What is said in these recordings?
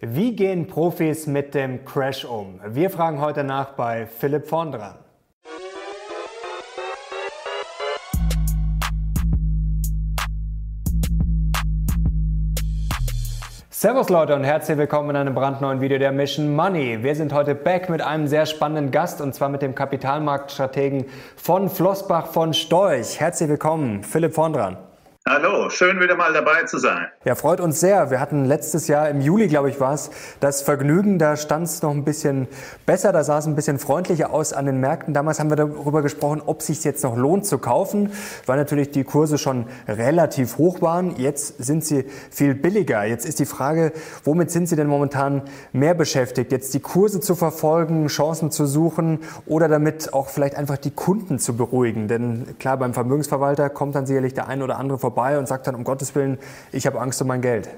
Wie gehen Profis mit dem Crash um? Wir fragen heute nach bei Philipp von dran. Servus Leute und herzlich willkommen in einem brandneuen Video der Mission Money. Wir sind heute back mit einem sehr spannenden Gast und zwar mit dem Kapitalmarktstrategen von Flossbach von Storch. Herzlich willkommen, Philipp von dran. Hallo, schön wieder mal dabei zu sein. Ja, freut uns sehr. Wir hatten letztes Jahr im Juli, glaube ich, war es, das Vergnügen, da stand es noch ein bisschen besser, da sah es ein bisschen freundlicher aus an den Märkten. Damals haben wir darüber gesprochen, ob es sich jetzt noch lohnt zu kaufen, weil natürlich die Kurse schon relativ hoch waren. Jetzt sind sie viel billiger. Jetzt ist die Frage, womit sind Sie denn momentan mehr beschäftigt? Jetzt die Kurse zu verfolgen, Chancen zu suchen oder damit auch vielleicht einfach die Kunden zu beruhigen? Denn klar, beim Vermögensverwalter kommt dann sicherlich der ein oder andere vorbei vorbei und sagt dann, um Gottes Willen, ich habe Angst um mein Geld?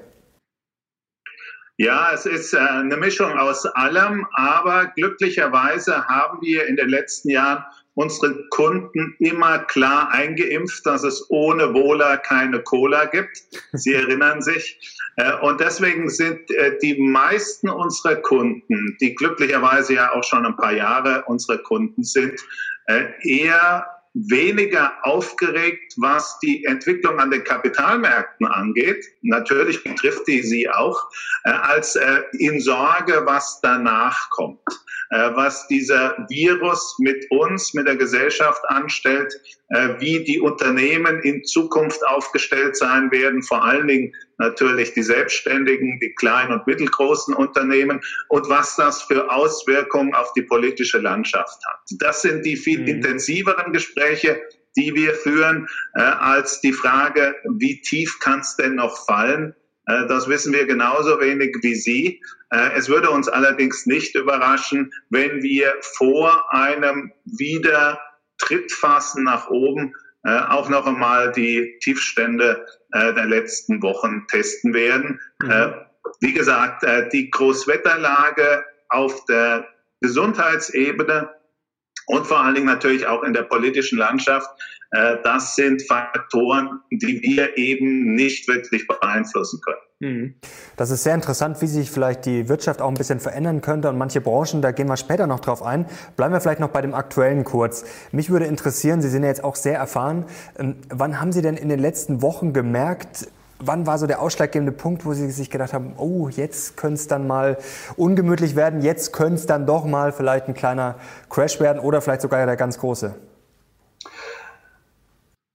Ja, es ist äh, eine Mischung aus allem, aber glücklicherweise haben wir in den letzten Jahren unsere Kunden immer klar eingeimpft, dass es ohne Wohler keine Cola gibt. Sie erinnern sich. Äh, und deswegen sind äh, die meisten unserer Kunden, die glücklicherweise ja auch schon ein paar Jahre unsere Kunden sind, eher weniger aufgeregt, was die Entwicklung an den Kapitalmärkten angeht. Natürlich betrifft die sie auch, äh, als äh, in Sorge, was danach kommt. Äh, was dieser Virus mit uns, mit der Gesellschaft anstellt, äh, wie die Unternehmen in Zukunft aufgestellt sein werden, vor allen Dingen natürlich die Selbstständigen, die kleinen und mittelgroßen Unternehmen und was das für Auswirkungen auf die politische Landschaft hat. Das sind die viel mhm. intensiveren Gespräche, die wir führen, äh, als die Frage, wie tief kann es denn noch fallen? Äh, das wissen wir genauso wenig wie Sie. Äh, es würde uns allerdings nicht überraschen, wenn wir vor einem wieder Trittfassen nach oben äh, auch noch einmal die Tiefstände der letzten Wochen testen werden. Mhm. Wie gesagt, die Großwetterlage auf der Gesundheitsebene und vor allen Dingen natürlich auch in der politischen Landschaft äh, das sind Faktoren, die wir eben nicht wirklich beeinflussen können. Mhm. Das ist sehr interessant, wie sich vielleicht die Wirtschaft auch ein bisschen verändern könnte und manche Branchen, da gehen wir später noch drauf ein. Bleiben wir vielleicht noch bei dem aktuellen kurz. Mich würde interessieren, Sie sind ja jetzt auch sehr erfahren, ähm, wann haben Sie denn in den letzten Wochen gemerkt, wann war so der ausschlaggebende Punkt, wo Sie sich gedacht haben, oh, jetzt könnte es dann mal ungemütlich werden, jetzt könnte es dann doch mal vielleicht ein kleiner Crash werden oder vielleicht sogar der ganz große?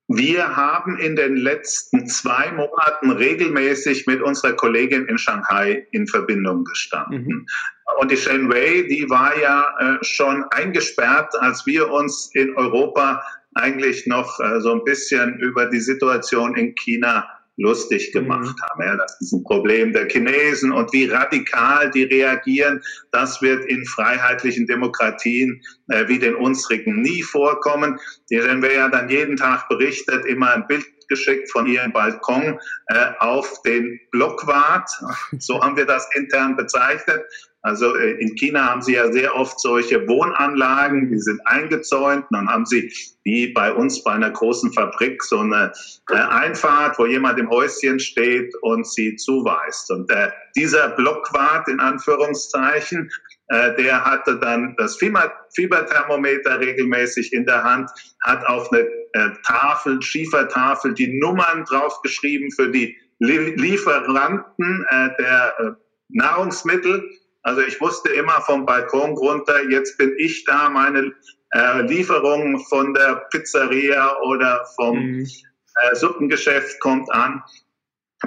Wir haben in den letzten zwei Monaten regelmäßig mit unserer Kollegin in Shanghai in Verbindung gestanden. Mhm. Und die Shen Wei, die war ja äh, schon eingesperrt, als wir uns in Europa eigentlich noch äh, so ein bisschen über die Situation in China lustig gemacht mhm. haben. Ja, das ist ein Problem der Chinesen und wie radikal die reagieren, das wird in freiheitlichen Demokratien äh, wie den unsrigen nie vorkommen. Die haben wir ja dann jeden Tag berichtet, immer ein Bild geschickt von ihrem Balkon äh, auf den Blockwart. So haben wir das intern bezeichnet. Also äh, in China haben sie ja sehr oft solche Wohnanlagen, die sind eingezäunt. Dann haben sie wie bei uns bei einer großen Fabrik so eine äh, Einfahrt, wo jemand im Häuschen steht und sie zuweist. Und äh, dieser Blockwart in Anführungszeichen, äh, der hatte dann das Fieberthermometer regelmäßig in der Hand, hat auf eine äh, Tafel, Schiefertafel, die Nummern draufgeschrieben für die Lieferanten äh, der Nahrungsmittel also ich wusste immer vom Balkon runter, jetzt bin ich da, meine äh, Lieferung von der Pizzeria oder vom mhm. äh, Suppengeschäft kommt an.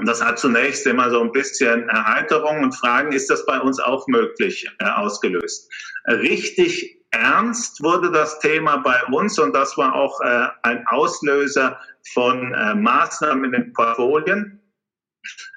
Das hat zunächst immer so ein bisschen Erheiterung und Fragen, ist das bei uns auch möglich, äh, ausgelöst. Richtig ernst wurde das Thema bei uns und das war auch äh, ein Auslöser von äh, Maßnahmen in den Portfolien,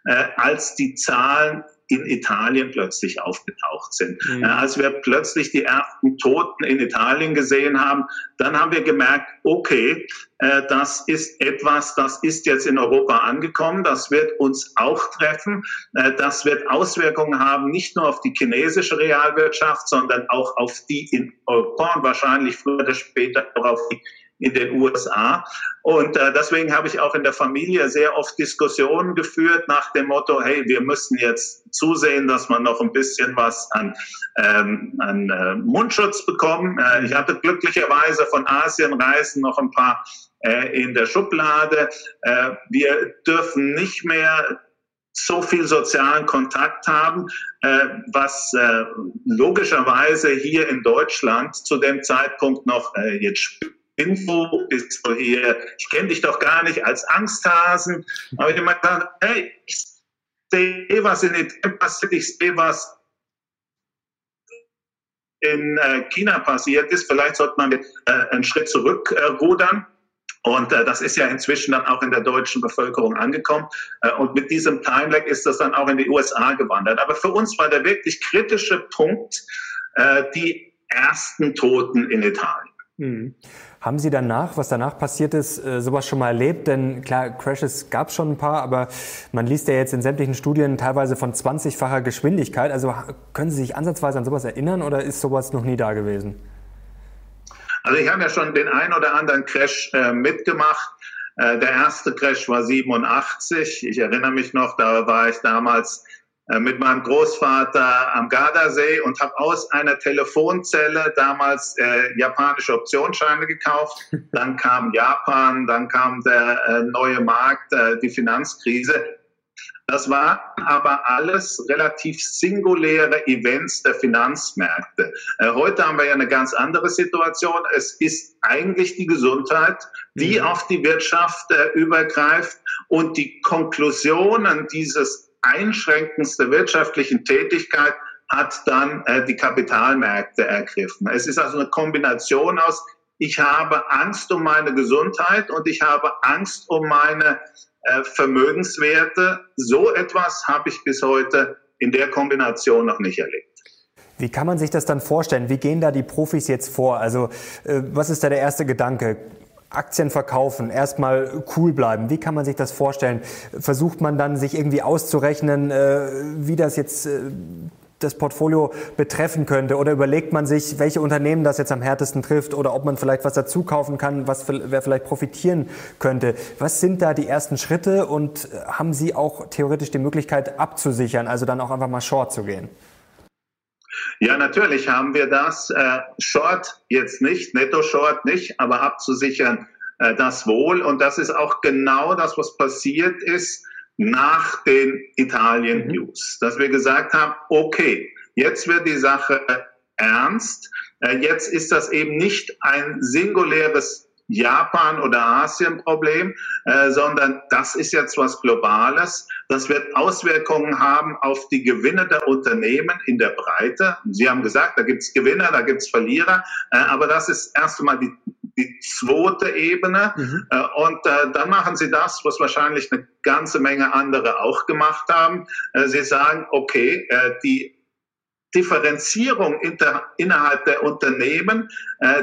äh, als die Zahlen in Italien plötzlich aufgetaucht sind. Mhm. Als wir plötzlich die ersten Toten in Italien gesehen haben, dann haben wir gemerkt, okay, äh, das ist etwas, das ist jetzt in Europa angekommen, das wird uns auch treffen, äh, das wird Auswirkungen haben, nicht nur auf die chinesische Realwirtschaft, sondern auch auf die in Europa und wahrscheinlich früher oder später auch auf die in den USA. Und äh, deswegen habe ich auch in der Familie sehr oft Diskussionen geführt nach dem Motto, hey, wir müssen jetzt zusehen, dass man noch ein bisschen was an, ähm, an äh, Mundschutz bekommen. Äh, ich hatte glücklicherweise von Asienreisen noch ein paar äh, in der Schublade. Äh, wir dürfen nicht mehr so viel sozialen Kontakt haben, äh, was äh, logischerweise hier in Deutschland zu dem Zeitpunkt noch äh, jetzt Info ist so hier, ich kenne dich doch gar nicht als Angsthasen. Aber ich immer gesagt, hey, ich sehe was in Italien passiert, ich sehe was in äh, China passiert ist. Vielleicht sollte man äh, einen Schritt zurückrudern. Und äh, das ist ja inzwischen dann auch in der deutschen Bevölkerung angekommen. Äh, und mit diesem Time Lag ist das dann auch in die USA gewandert. Aber für uns war der wirklich kritische Punkt äh, die ersten Toten in Italien. Mhm. Haben Sie danach, was danach passiert ist, äh, sowas schon mal erlebt? Denn klar, Crashes gab es schon ein paar, aber man liest ja jetzt in sämtlichen Studien teilweise von 20-facher Geschwindigkeit. Also können Sie sich ansatzweise an sowas erinnern oder ist sowas noch nie da gewesen? Also ich habe ja schon den ein oder anderen Crash äh, mitgemacht. Äh, der erste Crash war 87. Ich erinnere mich noch, da war ich damals mit meinem Großvater am Gardasee und habe aus einer Telefonzelle damals äh, japanische Optionsscheine gekauft. Dann kam Japan, dann kam der äh, neue Markt, äh, die Finanzkrise. Das waren aber alles relativ singuläre Events der Finanzmärkte. Äh, heute haben wir ja eine ganz andere Situation. Es ist eigentlich die Gesundheit, die mhm. auf die Wirtschaft äh, übergreift und die Konklusionen dieses Einschränkens der wirtschaftlichen Tätigkeit hat dann äh, die Kapitalmärkte ergriffen. Es ist also eine Kombination aus, ich habe Angst um meine Gesundheit und ich habe Angst um meine äh, Vermögenswerte. So etwas habe ich bis heute in der Kombination noch nicht erlebt. Wie kann man sich das dann vorstellen? Wie gehen da die Profis jetzt vor? Also äh, was ist da der erste Gedanke? Aktien verkaufen, erstmal cool bleiben. Wie kann man sich das vorstellen? Versucht man dann sich irgendwie auszurechnen, äh, wie das jetzt das Portfolio betreffen könnte? Oder überlegt man sich, welche Unternehmen das jetzt am härtesten trifft oder ob man vielleicht was dazu kaufen kann, was wer vielleicht profitieren könnte? Was sind da die ersten Schritte und haben Sie auch theoretisch die Möglichkeit abzusichern, also dann auch einfach mal short zu gehen? Ja, natürlich haben wir das. Äh, short jetzt nicht, netto short nicht, aber abzusichern äh, das wohl. Und das ist auch genau das, was passiert ist nach den Italien-News, mhm. dass wir gesagt haben, okay, jetzt wird die Sache ernst. Äh, jetzt ist das eben nicht ein singuläres Japan- oder Asien-Problem, äh, sondern das ist jetzt was Globales. Das wird Auswirkungen haben auf die Gewinne der Unternehmen in der Breite. Sie haben gesagt, da gibt es Gewinner, da gibt es Verlierer, äh, aber das ist erst einmal die die zweite Ebene. Mhm. Äh, und äh, dann machen sie das, was wahrscheinlich eine ganze Menge andere auch gemacht haben. Äh, sie sagen, okay, die Differenzierung inter, innerhalb der Unternehmen,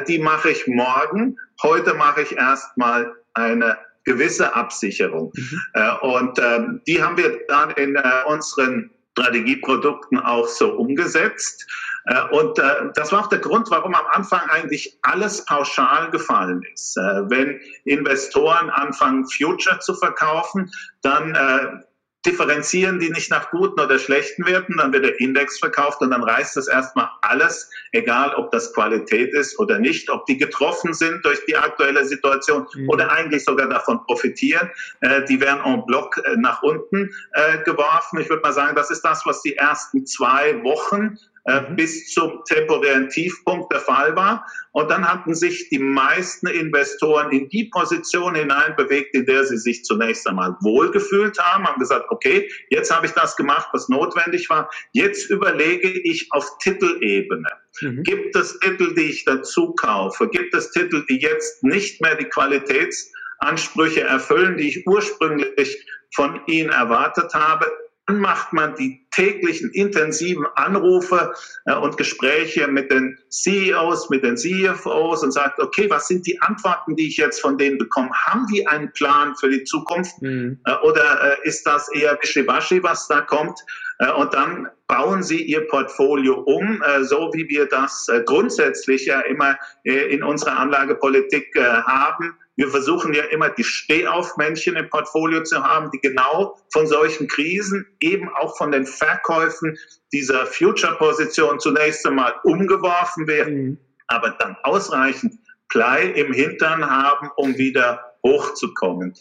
die mache ich morgen. Heute mache ich erstmal eine gewisse Absicherung. Mhm. und ähm, die haben wir dann in unseren Strategieprodukten auch so umgesetzt. Äh, und äh, das war auch der Grund, warum am Anfang eigentlich alles pauschal gefallen ist. Äh, wenn Investoren anfangen, Future zu verkaufen, dann differenzieren die nicht nach guten oder schlechten Werten, dann wird der Index verkauft und dann reißt das erstmal alles, egal ob das Qualität ist oder nicht, ob die getroffen sind durch die aktuelle Situation mhm. oder eigentlich sogar davon profitieren. Äh, die werden en bloc äh, nach unten äh, geworfen. Ich würde mal sagen, das ist das, was die ersten zwei Wochen mhm. bis zum temporären Tiefpunkt der Fall war. Und dann hatten sich die meisten Investoren in die Position hineinbewegt, in der sie sich zunächst einmal wohlgefühlt haben, haben gesagt, okay, jetzt habe ich das gemacht, was notwendig war. Jetzt überlege ich auf Titelebene. Mhm. Gibt es Titel, die ich dazu kaufe? Gibt es Titel, die jetzt nicht mehr die Qualitätsansprüche erfüllen, die ich ursprünglich von ihnen erwartet habe? Dann macht man die täglichen intensiven Anrufe äh, und Gespräche mit den CEOs, mit den CFOs und sagt, okay, was sind die Antworten, die ich jetzt von denen bekomme? Haben die einen Plan für die Zukunft? Mhm. Äh, oder äh, ist das eher Wischiwaschi, was da kommt? Äh, und dann bauen Sie Ihr Portfolio um, äh, so wie wir das äh, grundsätzlich ja immer äh, in unserer Anlagepolitik haben. Wir versuchen ja immer die Stehaufmännchen im Portfolio zu haben, die genau von solchen Krisen, eben auch von den Verkäufen dieser Future-Position zunächst einmal umgeworfen werden, mhm. aber dann ausreichend Blei im Hintern haben, um wieder hochzukommen.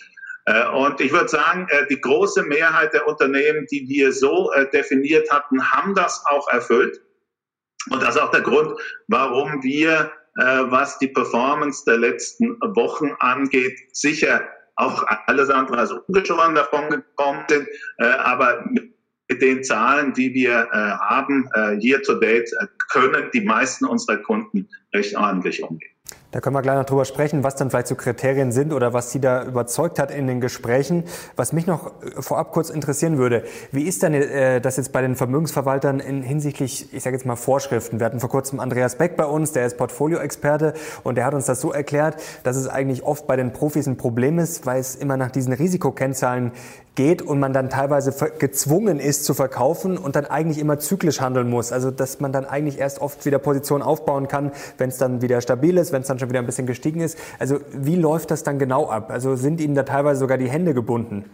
Äh, und ich würde sagen, äh, die große Mehrheit der Unternehmen, die wir so äh, definiert hatten, haben das auch erfüllt. Und das ist auch der Grund, warum wir, was die Performance der letzten Wochen angeht, sicher auch alles andere als ungeschoren davon gekommen sind. Aber mit den Zahlen, die wir haben, year to date, können die meisten unserer Kunden recht ordentlich umgehen. Da können wir gleich noch drüber sprechen, was dann vielleicht so Kriterien sind oder was Sie da überzeugt hat in den Gesprächen. Was mich noch äh, vorab kurz interessieren würde, wie ist denn äh, das jetzt bei den Vermögensverwaltern in hinsichtlich, ich sage jetzt mal Vorschriften? Wir hatten vor kurzem Andreas Beck bei uns, der ist Portfolioexperte und der hat uns das so erklärt, dass es eigentlich oft bei den Profis ein Problem ist, weil es immer nach diesen Risikokennzahlen geht und man dann teilweise gezwungen ist zu verkaufen und dann eigentlich immer zyklisch handeln muss. Also dass man dann eigentlich erst oft wieder Positionen aufbauen kann, wenn es dann wieder stabil ist, wenn es dann schon wieder ein bisschen gestiegen ist. Also wie läuft das dann genau ab? Also sind Ihnen da teilweise sogar die Hände gebunden?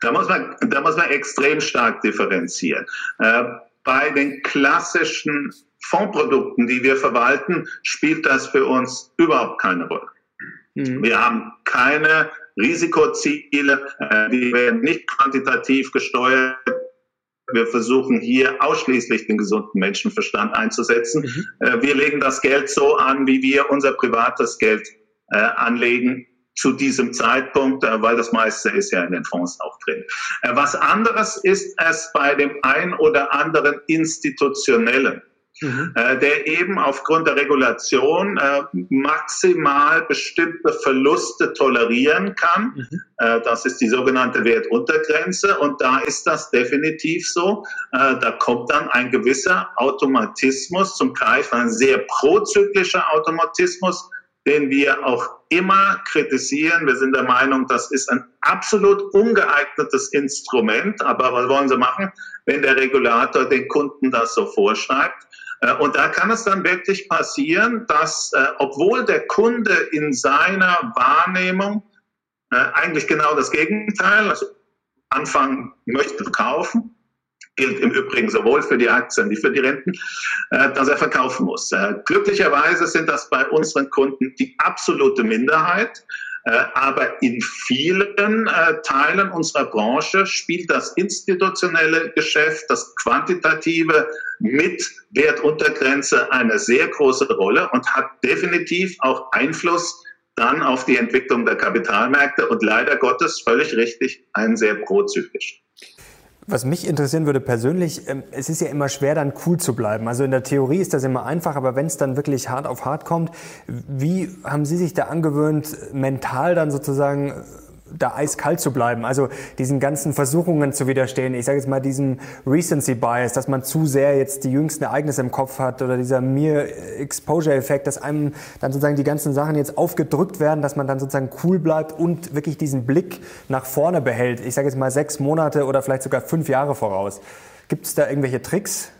Da muss man, da muss man extrem stark differenzieren. Äh, bei den klassischen Fondsprodukten, die wir verwalten, spielt das für uns überhaupt keine Rolle. Mhm. Wir haben keine Risikoziele, äh, die werden nicht quantitativ gesteuert. Wir versuchen hier ausschließlich den gesunden Menschenverstand einzusetzen. Mhm. Äh, wir legen das Geld so an, wie wir unser privates Geld äh, anlegen zu diesem Zeitpunkt, weil das meiste ist ja in den Fonds auch drin. Was anderes ist es bei dem ein oder anderen institutionellen mhm. äh, der eben aufgrund der Regulation äh, maximal bestimmte Verluste tolerieren kann. Mhm. Äh, das ist die sogenannte Wertuntergrenze und da ist das definitiv so. Da kommt dann ein gewisser Automatismus zum Greifen, ein sehr prozyklischer Automatismus, den wir auch immer kritisieren. Wir sind der Meinung, das ist ein absolut ungeeignetes Instrument. Aber was wollen Sie machen, wenn der Regulator den Kunden das so vorschreibt? Äh, und da kann es dann wirklich passieren, dass äh, obwohl der Kunde in seiner Wahrnehmung äh, eigentlich genau das Gegenteil, also Anfang möchte kaufen, gilt im Übrigen sowohl für die Aktien wie für die Renten, dass er verkaufen muss. Glücklicherweise sind das bei unseren Kunden die absolute Minderheit. Aber in vielen Teilen unserer Branche spielt das institutionelle Geschäft, das quantitative mit Wertuntergrenze eine sehr große Rolle und hat definitiv auch Einfluss dann auf die Entwicklung der Kapitalmärkte und leider Gottes völlig richtig einen sehr prozyklischen. Was mich interessieren würde persönlich, ähm, es ist ja immer schwer, dann cool zu bleiben. Also in der Theorie ist das immer einfach, aber wenn es dann wirklich hart auf hart kommt, wie haben Sie sich da angewöhnt, mental dann sozusagen da eiskalt zu bleiben, also diesen ganzen Versuchungen zu widerstehen. Ich sage jetzt mal diesem Recency Bias, dass man zu sehr jetzt die jüngsten Ereignisse im Kopf hat oder dieser Mere Exposure Effekt, dass einem dann sozusagen die ganzen Sachen jetzt aufgedrückt werden, dass man dann sozusagen cool bleibt und wirklich diesen Blick nach vorne behält. Ich sage jetzt mal sechs Monate oder vielleicht sogar fünf Jahre voraus. Gibt es da irgendwelche Tricks?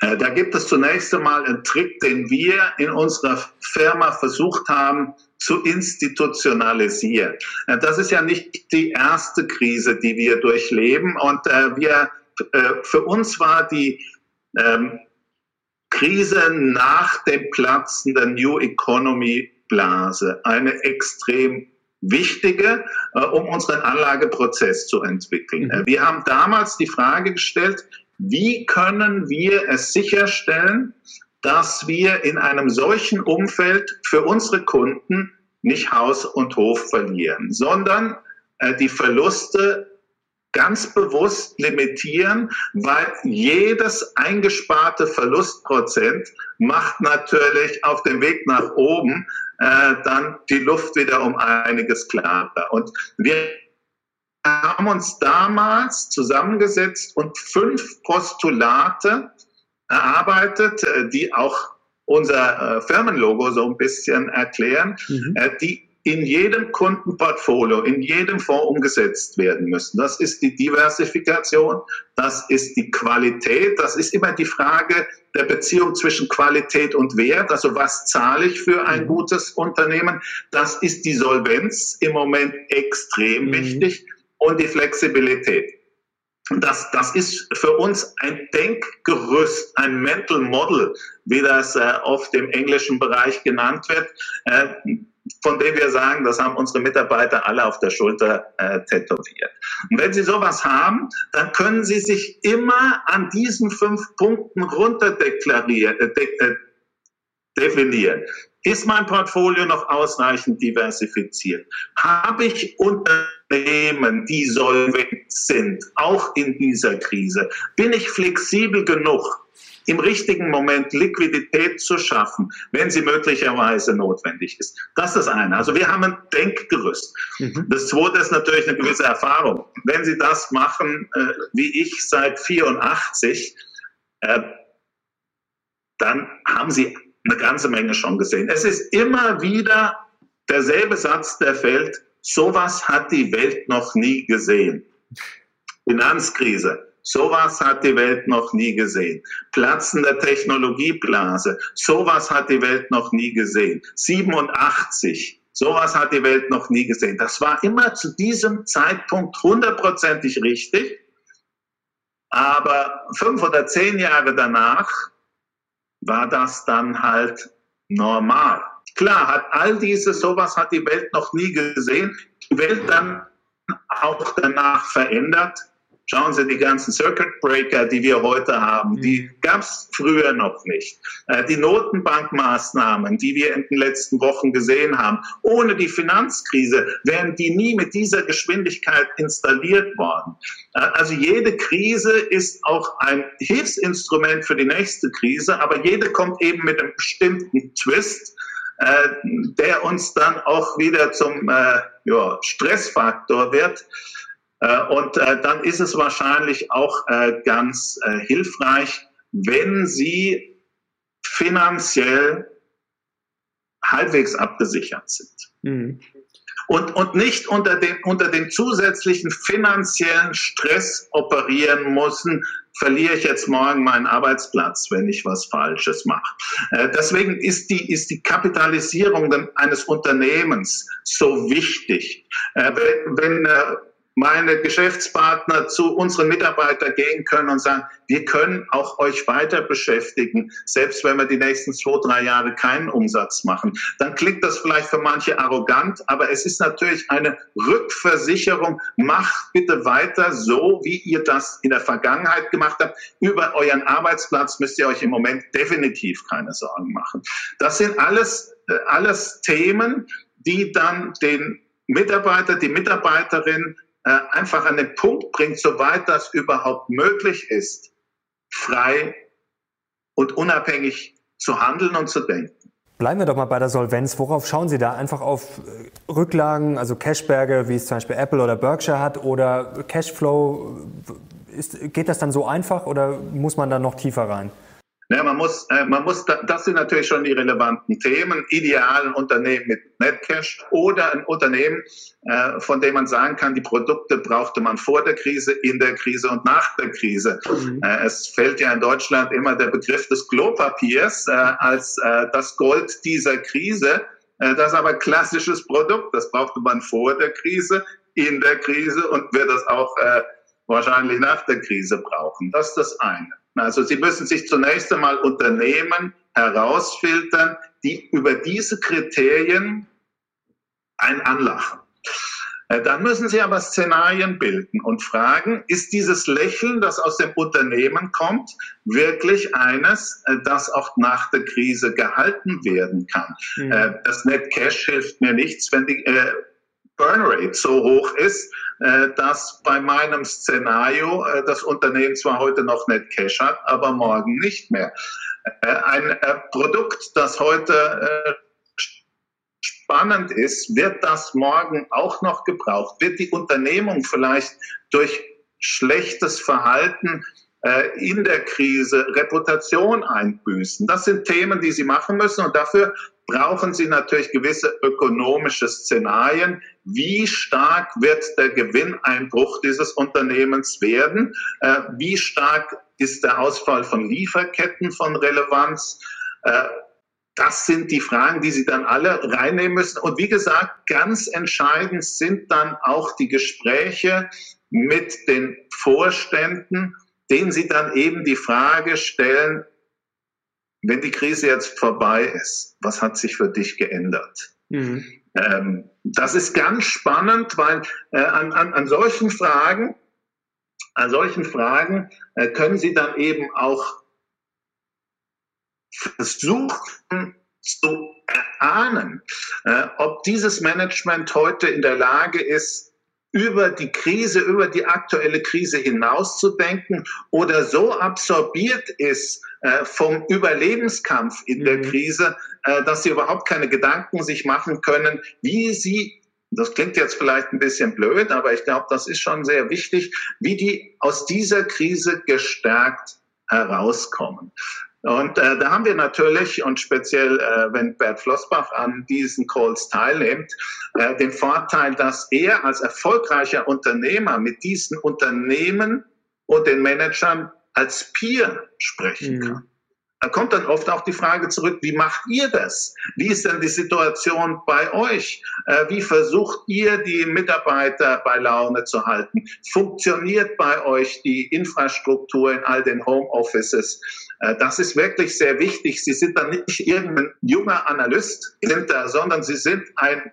Äh, da gibt es zunächst einmal einen Trick, den wir in unserer Firma versucht haben zu institutionalisieren. Äh, das ist ja nicht die erste Krise, die wir durchleben. Und äh, wir, für uns war die ähm, Krise nach dem Platzen der New Economy Blase eine extrem wichtige, um unseren Anlageprozess zu entwickeln. Mhm. Wir haben damals die Frage gestellt, wie können wir es sicherstellen, dass wir in einem solchen Umfeld für unsere Kunden nicht Haus und Hof verlieren, sondern äh, die Verluste ganz bewusst limitieren, weil jedes eingesparte Verlustprozent macht natürlich auf dem Weg nach oben äh, dann die Luft wieder um einiges klarer. Und wir haben uns damals zusammengesetzt und fünf Postulate erarbeitet, äh, die auch unser äh, Firmenlogo so ein bisschen erklären, mhm. Äh, die in jedem Kundenportfolio, in jedem Fonds umgesetzt werden müssen. Das ist die Diversifikation, das ist die Qualität, das ist immer die Frage der Beziehung zwischen Qualität und Wert, also was zahle ich für ein mhm. gutes Unternehmen. Das ist die Solvenz im Moment extrem mhm. wichtig und die Flexibilität. Das, das ist für uns ein Denkgerüst, ein Mental Model, wie das äh, oft im englischen Bereich genannt wird. Äh, von dem wir sagen, das haben unsere Mitarbeiter alle auf der Schulter äh, tätowiert. Und wenn Sie sowas haben, dann können Sie sich immer an diesen fünf Punkten runterdeklarieren, äh, äh, definieren. Ist mein Portfolio noch ausreichend diversifiziert? Habe ich Unternehmen, die solvent sind, auch in dieser Krise? Bin ich flexibel genug? im richtigen Moment Liquidität zu schaffen, wenn sie möglicherweise notwendig ist. Das ist das eine. Also wir haben ein Denkgerüst. Mhm. Das zweite ist natürlich eine gewisse Erfahrung. Wenn Sie das machen, äh, wie ich seit 84, äh, dann haben Sie eine ganze Menge schon gesehen. Es ist immer wieder derselbe Satz, der fällt. Sowas hat die Welt noch nie gesehen. Finanzkrise. Sowas hat die Welt noch nie gesehen. Platzen der Technologieblase. Sowas hat die Welt noch nie gesehen. 87. Sowas hat die Welt noch nie gesehen. Das war immer zu diesem Zeitpunkt hundertprozentig richtig. Aber fünf oder zehn Jahre danach war das dann halt normal. Klar, hat all diese, sowas hat die Welt noch nie gesehen, die Welt dann auch danach verändert Schauen Sie, die ganzen Circuit Breaker, die wir heute haben, die mhm. gab es früher noch nicht. Äh, die Notenbankmaßnahmen, die wir in den letzten Wochen gesehen haben, ohne die Finanzkrise wären die nie mit dieser Geschwindigkeit installiert worden. Äh, also jede Krise ist auch ein Hilfsinstrument für die nächste Krise, aber jede kommt eben mit einem bestimmten Twist, äh, der uns dann auch wieder zum ja, Stressfaktor wird. Äh, und äh, dann ist es wahrscheinlich auch äh, ganz hilfreich, wenn Sie finanziell halbwegs abgesichert sind. Mhm. Und, und nicht unter dem, unter dem zusätzlichen finanziellen Stress operieren müssen, verliere ich jetzt morgen meinen Arbeitsplatz, wenn ich was Falsches mache. deswegen ist die, ist die Kapitalisierung eines Unternehmens so wichtig. wenn, wenn meine Geschäftspartner zu unseren Mitarbeitern gehen können und sagen, wir können auch euch weiter beschäftigen, selbst wenn wir die nächsten zwei, drei Jahre keinen Umsatz machen. Dann klingt das vielleicht für manche arrogant, aber es ist natürlich eine Rückversicherung. Macht bitte weiter so, wie ihr das in der Vergangenheit gemacht habt. Über euren Arbeitsplatz müsst ihr euch im Moment definitiv keine Sorgen machen. Das sind alles, äh, alles Themen, die dann den Mitarbeiter, die Mitarbeiterin äh, einfach an den Punkt bringt, soweit das überhaupt möglich ist, frei und unabhängig zu handeln und zu denken. Bleiben wir doch mal bei der Solvenz. Worauf schauen Sie da? Einfach auf äh, Rücklagen, also Cashberge, wie es zum Beispiel Apple oder Berkshire hat, oder Cashflow? Ist, geht das dann so einfach oder muss man da noch tiefer rein? Ja, man muss, äh, man muss, das sind natürlich schon die relevanten Themen. Ideal ein Unternehmen mit Netcash oder ein Unternehmen, äh, von dem man sagen kann, die Produkte brauchte man vor der Krise, in der Krise und nach der Krise. Mhm. Äh, es fällt ja in Deutschland immer der Begriff des Klopapiers als das Gold dieser Krise. Das ist aber klassisches Produkt. Das brauchte man vor der Krise, in der Krise und wird das auch äh, wahrscheinlich nach der Krise brauchen. Das ist das eine. Also Sie müssen sich zunächst einmal Unternehmen herausfiltern, die über diese Kriterien ein anlachen. Äh, dann müssen Sie aber Szenarien bilden und fragen, ist dieses Lächeln, das aus dem Unternehmen kommt, wirklich eines, äh, das auch nach der Krise gehalten werden kann? Mhm. Das Net Cash hilft mir nichts, wenn die Burnrate so hoch ist, äh, dass bei meinem Szenario äh, das Unternehmen zwar heute noch nicht Cash hat, aber morgen nicht mehr. Äh, ein Produkt, das heute spannend ist, wird das morgen auch noch gebraucht? Wird die Unternehmung vielleicht durch schlechtes Verhalten in der Krise Reputation einbüßen. Das sind Themen, die sie machen müssen und dafür brauchen sie natürlich gewisse ökonomische Szenarien. Wie stark wird der Gewinneinbruch dieses Unternehmens werden? Äh, wie stark ist der Ausfall von Lieferketten von Relevanz? Äh, das sind die Fragen, die Sie dann alle reinnehmen müssen. Und wie gesagt, ganz entscheidend sind dann auch die Gespräche mit den Vorständen, denen Sie dann eben die Frage stellen, wenn die Krise jetzt vorbei ist, was hat sich für dich geändert? Mhm. Ähm, das ist ganz spannend, weil äh, an, an, an solchen Fragen, an solchen Fragen äh, können Sie dann eben auch versuchen zu erahnen, äh, ob dieses Management heute in der Lage ist, über die Krise, über die aktuelle Krise hinauszudenken oder so absorbiert ist äh, vom Überlebenskampf in der mhm. Krise, äh, dass sie überhaupt keine Gedanken sich machen können, wie sie das klingt jetzt vielleicht ein bisschen blöd, aber ich glaube, das ist schon sehr wichtig, wie die aus dieser Krise gestärkt herauskommen. Und äh, da haben wir natürlich, und speziell äh, wenn Bert Flossbach an diesen Calls teilnimmt, äh, den Vorteil, dass er als erfolgreicher Unternehmer mit diesen Unternehmen und den Managern als Peer sprechen mhm. kann. Da kommt dann oft auch die Frage zurück, wie macht ihr das? Wie ist denn die Situation bei euch? Äh, wie versucht ihr, die Mitarbeiter bei Laune zu halten? Funktioniert bei euch die Infrastruktur in all den Homeoffices? Äh, das ist wirklich sehr wichtig. Sie sind dann nicht irgendein junger Analyst, sondern Sie sind ein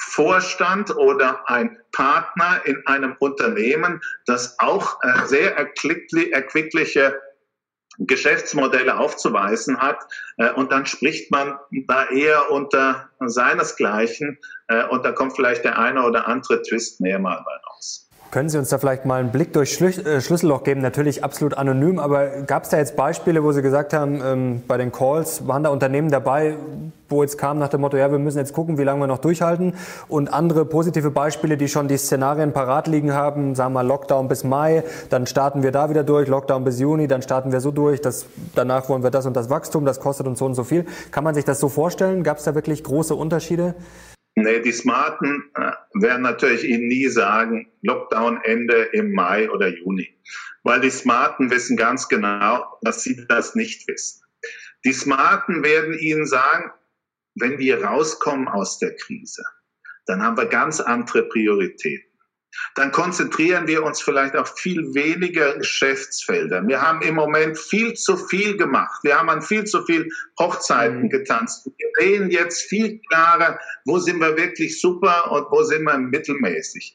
Vorstand oder ein Partner in einem Unternehmen, das auch äh, sehr erquickliche Geschäftsmodelle aufzuweisen hat. Äh, und dann spricht man da eher unter seinesgleichen und da kommt vielleicht der eine oder andere Twist mehr mal raus. Können Sie uns da vielleicht mal einen Blick durch äh, Schlüsselloch geben? Natürlich absolut anonym, aber gab es da jetzt Beispiele, wo Sie gesagt haben, ähm, bei den Calls waren da Unternehmen dabei, wo jetzt kam nach dem Motto, ja, wir müssen jetzt gucken, wie lange wir noch durchhalten und andere positive Beispiele, die schon die Szenarien parat liegen haben, sagen wir mal Lockdown bis Mai, dann starten wir da wieder durch, Lockdown bis Juni, dann starten wir so durch, das, danach wollen wir das und das Wachstum, das kostet uns so und so viel. Kann man sich das so vorstellen? Gab es da wirklich große Unterschiede? Nee, die Smarten äh, werden natürlich Ihnen nie sagen, Lockdown Ende im Mai oder Juni. Weil die Smarten wissen ganz genau, dass sie das nicht wissen. Die Smarten werden Ihnen sagen, wenn wir rauskommen aus der Krise, dann haben wir ganz andere Prioritäten dann konzentrieren wir uns vielleicht auf viel weniger Geschäftsfelder. Wir haben im Moment viel zu viel gemacht. Wir haben an viel zu viel Hochzeiten mhm. getanzt. Wir sehen jetzt viel klarer, wo sind wir wirklich super und wo sind wir mittelmäßig.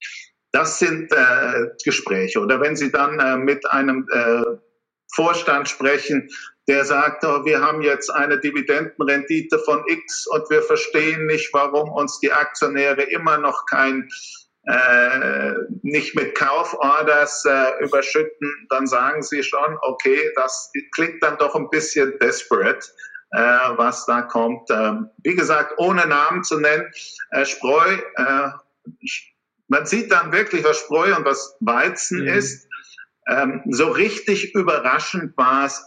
Das sind äh, Gespräche. Oder wenn Sie dann äh, mit einem äh, Vorstand sprechen, der sagt, oh, wir haben jetzt eine Dividendenrendite von X und wir verstehen nicht, warum uns die Aktionäre immer noch kein äh, nicht mit Kauforders äh, überschütten, dann sagen sie schon, okay, das klingt dann doch ein bisschen desperate, äh, was da kommt. Ähm, wie gesagt, ohne Namen zu nennen, äh, Spreu, äh, man sieht dann wirklich, was Spreu und was Weizen mhm. ist. Ähm, so richtig überraschend war es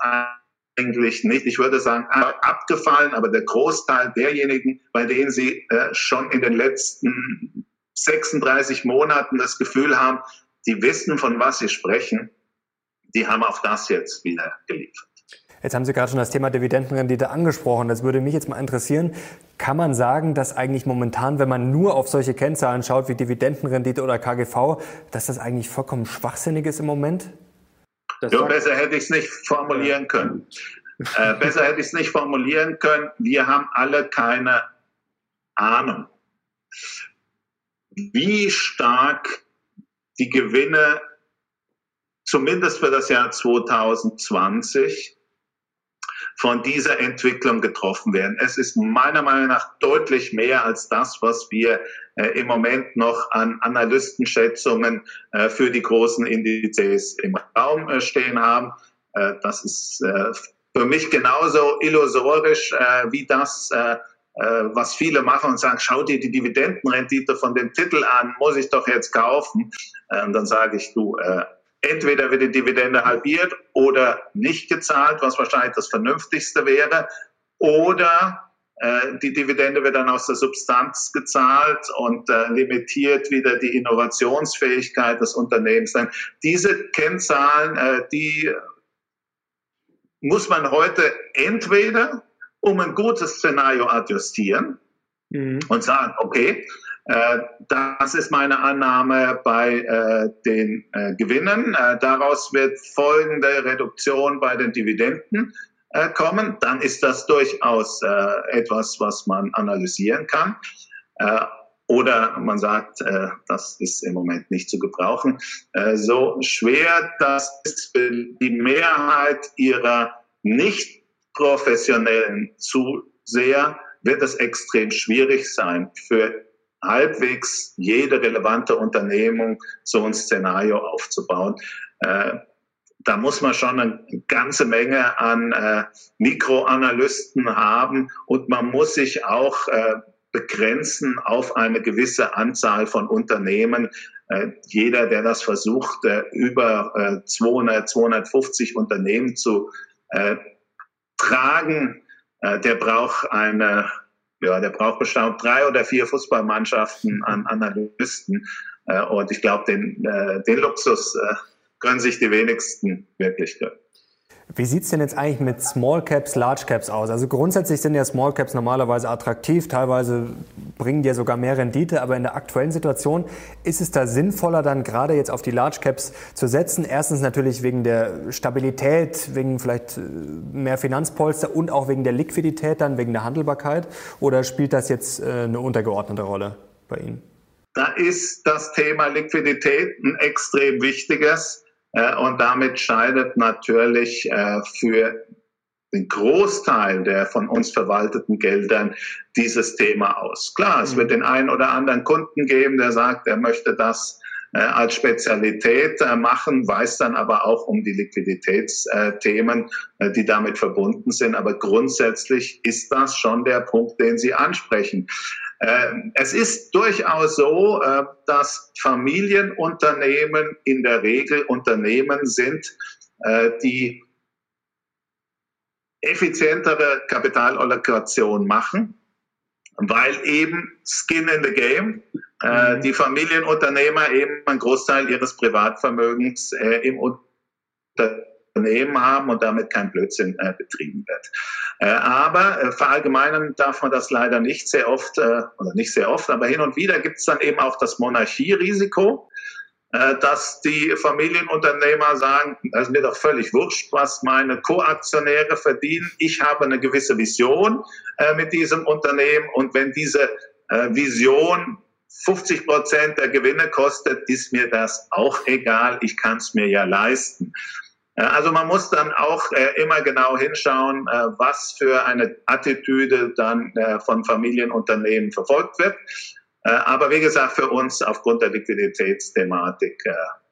eigentlich nicht. Ich würde sagen, abgefallen, aber der Großteil derjenigen, bei denen sie äh, schon in den letzten 36 Monaten das Gefühl haben, die wissen, von was sie sprechen, die haben auch das jetzt wieder geliefert. Jetzt haben Sie gerade schon das Thema Dividendenrendite angesprochen. Das würde mich jetzt mal interessieren. Kann man sagen, dass eigentlich momentan, wenn man nur auf solche Kennzahlen schaut wie Dividendenrendite oder KGV, dass das eigentlich vollkommen schwachsinnig ist im Moment? ja, besser hätte ich es nicht formulieren können. äh, besser hätte ich es nicht formulieren können. Wir haben alle keine Ahnung wie stark die Gewinne zumindest für das Jahr 2020 von dieser Entwicklung getroffen werden. Es ist meiner Meinung nach deutlich mehr als das, was wir äh, im Moment noch an Analystenschätzungen äh, für die großen Indizes im Raum äh, stehen haben. Äh, das ist äh, für mich genauso illusorisch äh, wie das, was viele machen und sagen, schau dir die Dividendenrendite von dem Titel an, muss ich doch jetzt kaufen. Äh, und dann sage ich, du, äh, entweder wird die Dividende halbiert oder nicht gezahlt, was wahrscheinlich das Vernünftigste wäre, oder äh, die Dividende wird dann aus der Substanz gezahlt und äh, limitiert wieder die Innovationsfähigkeit des Unternehmens. Diese Kennzahlen, äh, die muss man heute entweder um ein gutes Szenario adjustieren mhm. und sagen, okay, äh, das ist meine Annahme bei äh, den äh, Gewinnen. Äh, daraus wird folgende Reduktion bei den Dividenden äh, kommen. Dann ist das durchaus äh, etwas, was man analysieren kann. Oder man sagt, das ist im Moment nicht zu gebrauchen. so schwer das ist für die Mehrheit ihrer nicht professionellen Zuseher, wird es extrem schwierig sein für halbwegs jede relevante Unternehmung so ein Szenario aufzubauen. Äh, da muss man schon eine ganze Menge an äh, Mikroanalysten haben und man muss sich auch äh, begrenzen auf eine gewisse Anzahl von Unternehmen. Jeder, der das versucht, über 200, äh, 250 Unternehmen zu tragen, der braucht eine ja, der braucht bestimmt drei oder vier Fußballmannschaften an Analysten. Äh, und ich glaube, den, äh, den Luxus äh, können sich die wenigsten wirklich gönnen. Wie sieht es denn jetzt eigentlich mit Small Caps, Large Caps aus? Also grundsätzlich sind ja Small Caps normalerweise attraktiv, teilweise bringen die ja sogar mehr Rendite, aber in der aktuellen Situation ist es da sinnvoller, dann gerade jetzt auf die Large Caps zu setzen? Erstens natürlich wegen der Stabilität, wegen vielleicht äh, mehr Finanzpolster und auch wegen der Liquidität, dann wegen der Handelbarkeit? Oder spielt das jetzt äh, eine untergeordnete Rolle bei Ihnen? Da ist das Thema Liquidität ein extrem wichtiges. Äh, und damit scheidet natürlich äh, für den Großteil der von uns verwalteten Geldern dieses Thema aus. Klar, es wird den einen oder anderen Kunden geben, der sagt, er möchte das äh, als Spezialität machen, weiß dann aber auch um die Liquiditätsthemen, die damit verbunden sind. Aber grundsätzlich ist das schon der Punkt, den Sie ansprechen. Ähm, es ist durchaus so, äh, dass Familienunternehmen in der Regel Unternehmen sind, äh, die effizientere Kapitalallokation machen, weil eben Skin in the Game, äh, mhm. die Familienunternehmer eben einen Großteil ihres Privatvermögens im Unternehmen haben und damit kein Blödsinn betrieben wird. Äh, aber äh, verallgemeinern darf man das leider nicht sehr oft, äh, oder nicht sehr oft, aber hin und wieder gibt es dann eben auch das Monarchierisiko, dass die Familienunternehmer sagen, es ist mir doch völlig wurscht, was meine Koaktionäre verdienen. Ich habe eine gewisse Vision mit diesem Unternehmen und wenn diese Vision 50 Prozent der Gewinne kostet, ist mir das auch egal. Ich kann es mir ja leisten. Also man muss dann auch äh, immer genau hinschauen, äh, was für eine Attitüde dann äh, von Familienunternehmen verfolgt wird. aber wie gesagt, für uns aufgrund der Liquiditätsthematik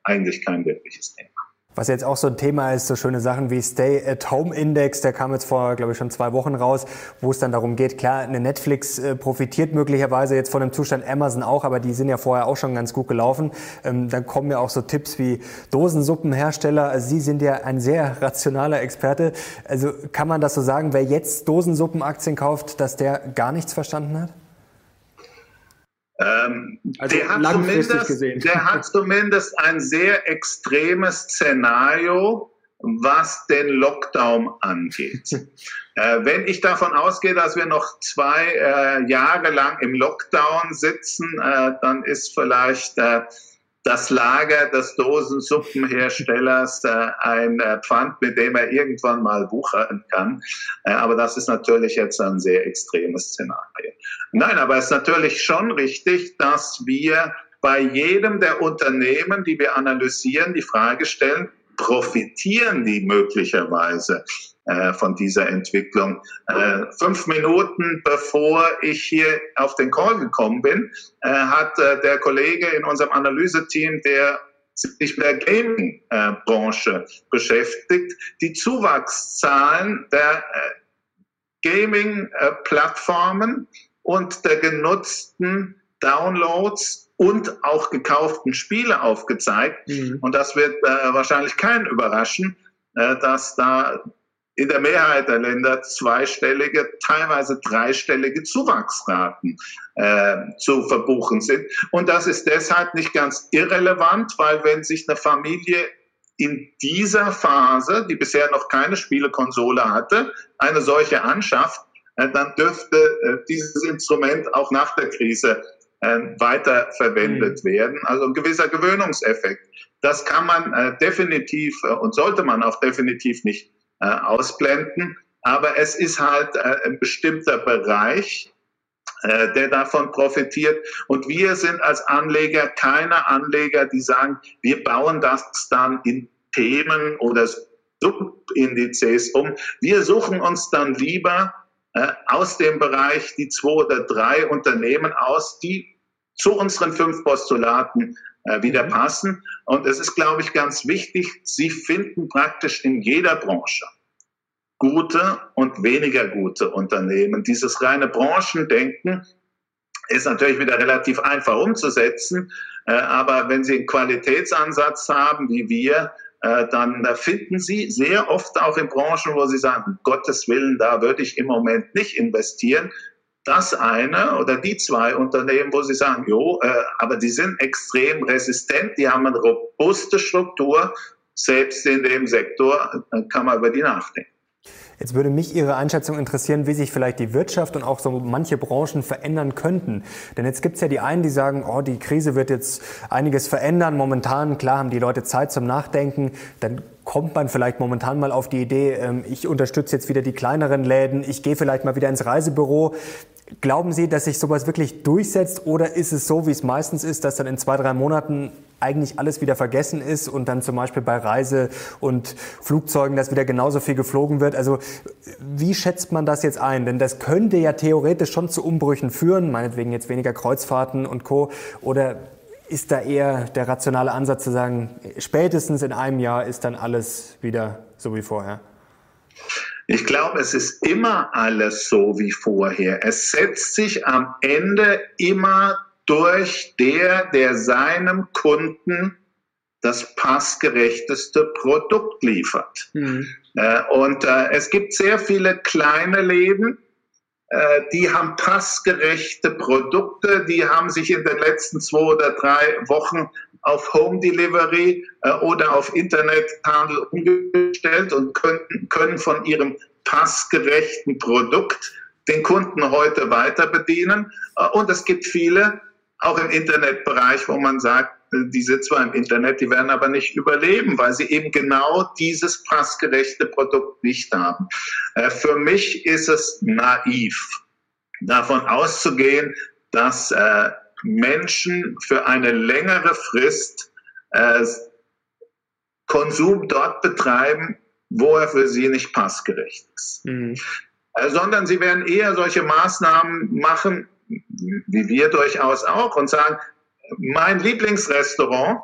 eigentlich kein wirkliches Thema. Was jetzt auch so ein Thema ist, so schöne Sachen wie Stay at Home Index, der kam jetzt vor, glaube ich, schon zwei Wochen raus, wo es dann darum geht, klar, eine Netflix äh, profitiert möglicherweise jetzt von dem Zustand Amazon auch, aber die sind ja vorher auch schon ganz gut gelaufen. Ähm, dann kommen ja auch so Tipps wie Dosensuppenhersteller. Also Sie sind ja ein sehr rationaler Experte. Also kann man das so sagen, wer jetzt Dosensuppenaktien kauft, dass der gar nichts verstanden hat? Ähm, also der, hat zumindest, der hat zumindest ein sehr extremes Szenario, was den Lockdown angeht. äh, wenn ich davon ausgehe, dass wir noch zwei äh, Jahre lang im Lockdown sitzen, äh, dann ist vielleicht äh, das Lager des Dosensuppenherstellers äh, ein äh, Pfand, mit dem er irgendwann mal wuchern kann. Äh, aber das ist natürlich jetzt ein sehr extremes Szenario. Nein, aber es ist natürlich schon richtig, dass wir bei jedem der Unternehmen, die wir analysieren, die Frage stellen, profitieren die möglicherweise äh, von dieser Entwicklung. Äh, fünf Minuten bevor ich hier auf den Call gekommen bin, äh, hat der Kollege in unserem Analyseteam, der sich mit der Gaming-Branche beschäftigt, die Zuwachszahlen der Gaming-Plattformen und der genutzten Downloads und auch gekauften Spiele aufgezeigt. Mhm. Und das wird äh, wahrscheinlich keinen überraschen, äh, dass da in der Mehrheit der Länder zweistellige, teilweise dreistellige Zuwachsraten äh, zu verbuchen sind. Und das ist deshalb nicht ganz irrelevant, weil wenn sich eine Familie in dieser Phase, die bisher noch keine Spielekonsole hatte, eine solche anschafft, äh, dann dürfte äh, dieses Instrument auch nach der Krise äh, weiter verwendet mhm. werden. Also ein gewisser Gewöhnungseffekt. Das kann man definitiv und sollte man auch definitiv nicht ausblenden. Aber es ist halt ein bestimmter Bereich, der davon profitiert. Und wir sind als Anleger keine Anleger, die sagen, wir bauen das dann in Themen oder Subindizes um. Wir suchen uns dann lieber äh, aus dem Bereich die zwei oder drei Unternehmen aus, die zu unseren fünf Postulaten äh, wieder mhm. passen. Und es ist, glaube ich, ganz wichtig, Sie finden praktisch in jeder Branche gute und weniger gute Unternehmen. Dieses reine Branchendenken ist natürlich wieder relativ einfach umzusetzen. Äh, aber wenn Sie einen Qualitätsansatz haben, wie wir, äh, dann finden Sie sehr oft auch in Branchen, wo Sie sagen, um Gottes Willen, da würde ich im Moment nicht investieren. Das eine oder die zwei Unternehmen, wo Sie sagen, jo, äh, aber die sind extrem resistent, die haben eine robuste Struktur. Selbst in dem Sektor äh, kann man über die nachdenken. Jetzt würde mich Ihre Einschätzung interessieren, wie sich vielleicht die Wirtschaft und auch so manche Branchen verändern könnten. Denn jetzt gibt es ja die einen, die sagen, oh, die Krise wird jetzt einiges verändern. Momentan, klar, haben die Leute Zeit zum Nachdenken. Dann kommt man vielleicht momentan mal auf die Idee, ähm, ich unterstütze jetzt wieder die kleineren Läden, ich gehe vielleicht mal wieder ins Reisebüro. Glauben Sie, dass sich sowas wirklich durchsetzt oder ist es so, wie es meistens ist, dass dann in zwei, drei Monaten eigentlich alles wieder vergessen ist und dann zum Beispiel bei Reise und Flugzeugen, dass wieder genauso viel geflogen wird. Also wie schätzt man das jetzt ein? Denn das könnte ja theoretisch schon zu Umbrüchen führen, meinetwegen jetzt weniger Kreuzfahrten und Co. Oder ist da eher der rationale Ansatz zu sagen, spätestens in einem Jahr ist dann alles wieder so wie vorher? Ich glaube, es ist immer alles so wie vorher. Es setzt sich am Ende immer durch der, der seinem Kunden das passgerechteste Produkt liefert. Mhm. Und äh, es gibt sehr viele kleine Läden, die haben passgerechte Produkte, die haben sich in den letzten zwei oder drei Wochen auf Home Delivery äh, oder auf Internethandel umgestellt und können, können von ihrem passgerechten Produkt den Kunden heute weiter bedienen. Äh, und es gibt viele, auch im Internetbereich, wo man sagt, die sind zwar im Internet, die werden aber nicht überleben, weil sie eben genau dieses passgerechte Produkt nicht haben. Äh, für mich ist es naiv, davon auszugehen, dass äh, Menschen für eine längere Frist äh, Konsum dort betreiben, wo er für sie nicht passgerecht ist. Mhm. Sondern sie werden eher solche Maßnahmen machen, wie wir durchaus auch, und sagen, mein Lieblingsrestaurant,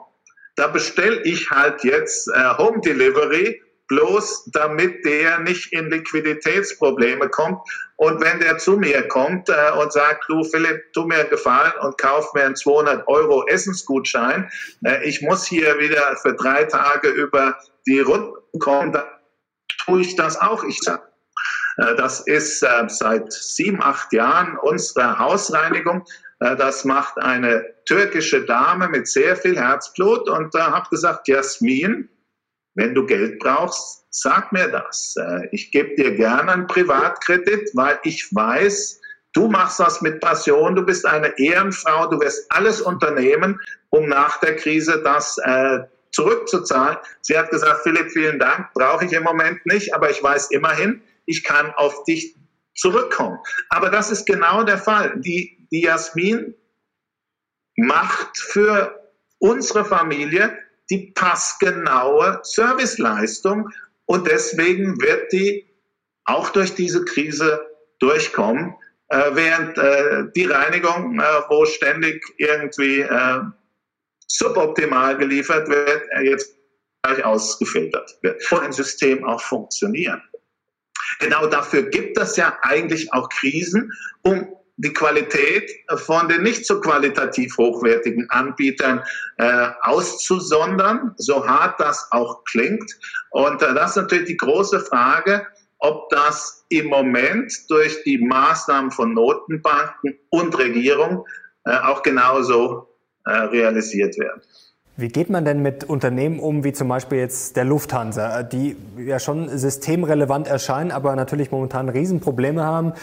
da bestelle ich halt jetzt äh, Home Delivery, bloß damit der nicht in Liquiditätsprobleme kommt. Und wenn der zu mir kommt äh, und sagt, du Philipp, tu mir Gefallen und kauf mir einen 200 Euro Essensgutschein, äh, ich muss hier wieder für drei Tage über die Runden kommen, dann tue ich das auch. Ich sage, äh, das ist äh, seit sieben, acht Jahren unsere Hausreinigung. Äh, das macht eine türkische Dame mit sehr viel Herzblut und da habe gesagt, Jasmin, wenn du Geld brauchst, sag mir das. Ich gebe dir gerne einen Privatkredit, weil ich weiß, du machst das mit Passion, du bist eine Ehrenfrau, du wirst alles unternehmen, um nach der Krise das zurückzuzahlen. Sie hat gesagt, Philipp, vielen Dank, brauche ich im Moment nicht, aber ich weiß immerhin, ich kann auf dich zurückkommen. Aber das ist genau der Fall. Die, die Jasmin macht für unsere Familie die passgenaue Serviceleistung und deswegen wird die auch durch diese Krise durchkommen, äh, während äh, die Reinigung, äh, wo ständig irgendwie äh, suboptimal geliefert wird, jetzt gleich ausgefiltert wird. Und ein System auch funktionieren. Genau dafür gibt es ja eigentlich auch Krisen, um die Qualität von den nicht so qualitativ hochwertigen Anbietern äh, auszusondern, so hart das auch klingt. Und äh, das ist natürlich die große Frage, ob das im Moment durch die Maßnahmen von Notenbanken und Regierung äh, auch genauso äh, realisiert wird. Wie geht man denn mit Unternehmen um, wie zum Beispiel jetzt der Lufthansa, die ja schon systemrelevant erscheinen, aber natürlich momentan Riesenprobleme haben,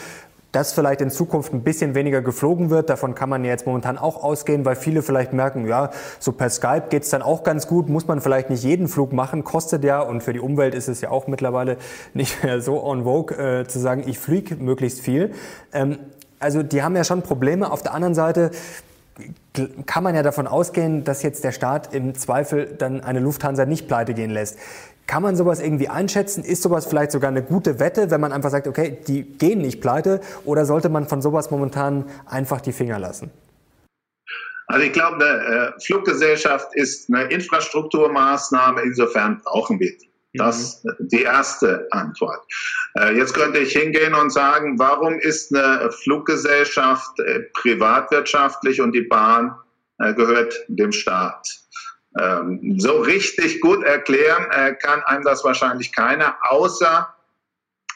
dass vielleicht in Zukunft ein bisschen weniger geflogen wird. Davon kann man ja jetzt momentan auch ausgehen, weil viele vielleicht merken, ja, so per Skype geht's dann auch ganz gut, muss man vielleicht nicht jeden Flug machen, kostet ja und für die Umwelt ist es ja auch mittlerweile nicht mehr so on vogue äh, zu sagen, ich fliege möglichst viel. Ähm, also die haben ja schon Probleme. Auf der anderen Seite kann man ja davon ausgehen, dass jetzt der Staat im Zweifel dann eine Lufthansa nicht pleite gehen lässt. Kann man sowas irgendwie einschätzen? Ist sowas vielleicht sogar eine gute Wette, wenn man einfach sagt, okay, die gehen nicht pleite? Oder sollte man von sowas momentan einfach die Finger lassen? Also ich glaube, eine äh, Fluggesellschaft ist eine Infrastrukturmaßnahme, insofern brauchen wir die. Das ist die erste Antwort. Äh, jetzt könnte ich hingehen und sagen, warum ist eine Fluggesellschaft äh, privatwirtschaftlich und die Bahn gehört dem Staat? Ähm, so richtig gut erklären äh, kann einem das wahrscheinlich keiner, außer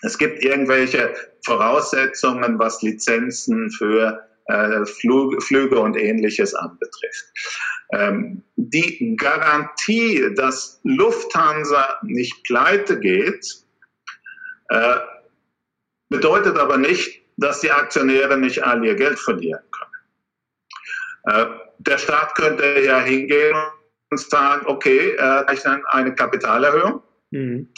es gibt irgendwelche Voraussetzungen, was Lizenzen für äh, Flug, Flüge und ähnliches anbetrifft. Ähm, die Garantie, dass Lufthansa nicht pleite geht, äh, bedeutet aber nicht, dass die Aktionäre nicht all ihr Geld verlieren können. Äh, der Staat könnte ja hingehen sagen, okay, äh, rechnen eine Kapitalerhöhung. Mhm.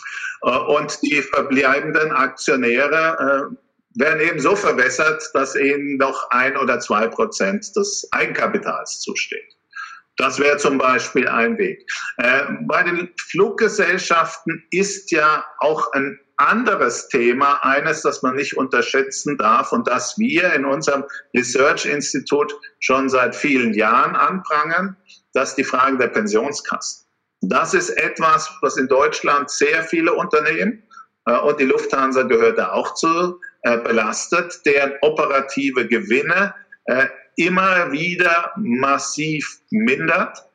Äh, und die verbleibenden Aktionäre äh, werden eben so verwässert, dass ihnen noch ein oder zwei Prozent des Eigenkapitals zusteht. Das wäre zum Beispiel ein Weg. Äh, bei den Fluggesellschaften ist ja auch ein anderes Thema, eines, das man nicht unterschätzen darf und das wir in unserem Research Institut schon seit vielen Jahren anprangern das ist die Frage der Pensionskassen. Das ist etwas, was in Deutschland sehr viele Unternehmen äh, und die Lufthansa gehört da auch zu, äh, belastet, deren operative Gewinne äh, immer wieder massiv mindert.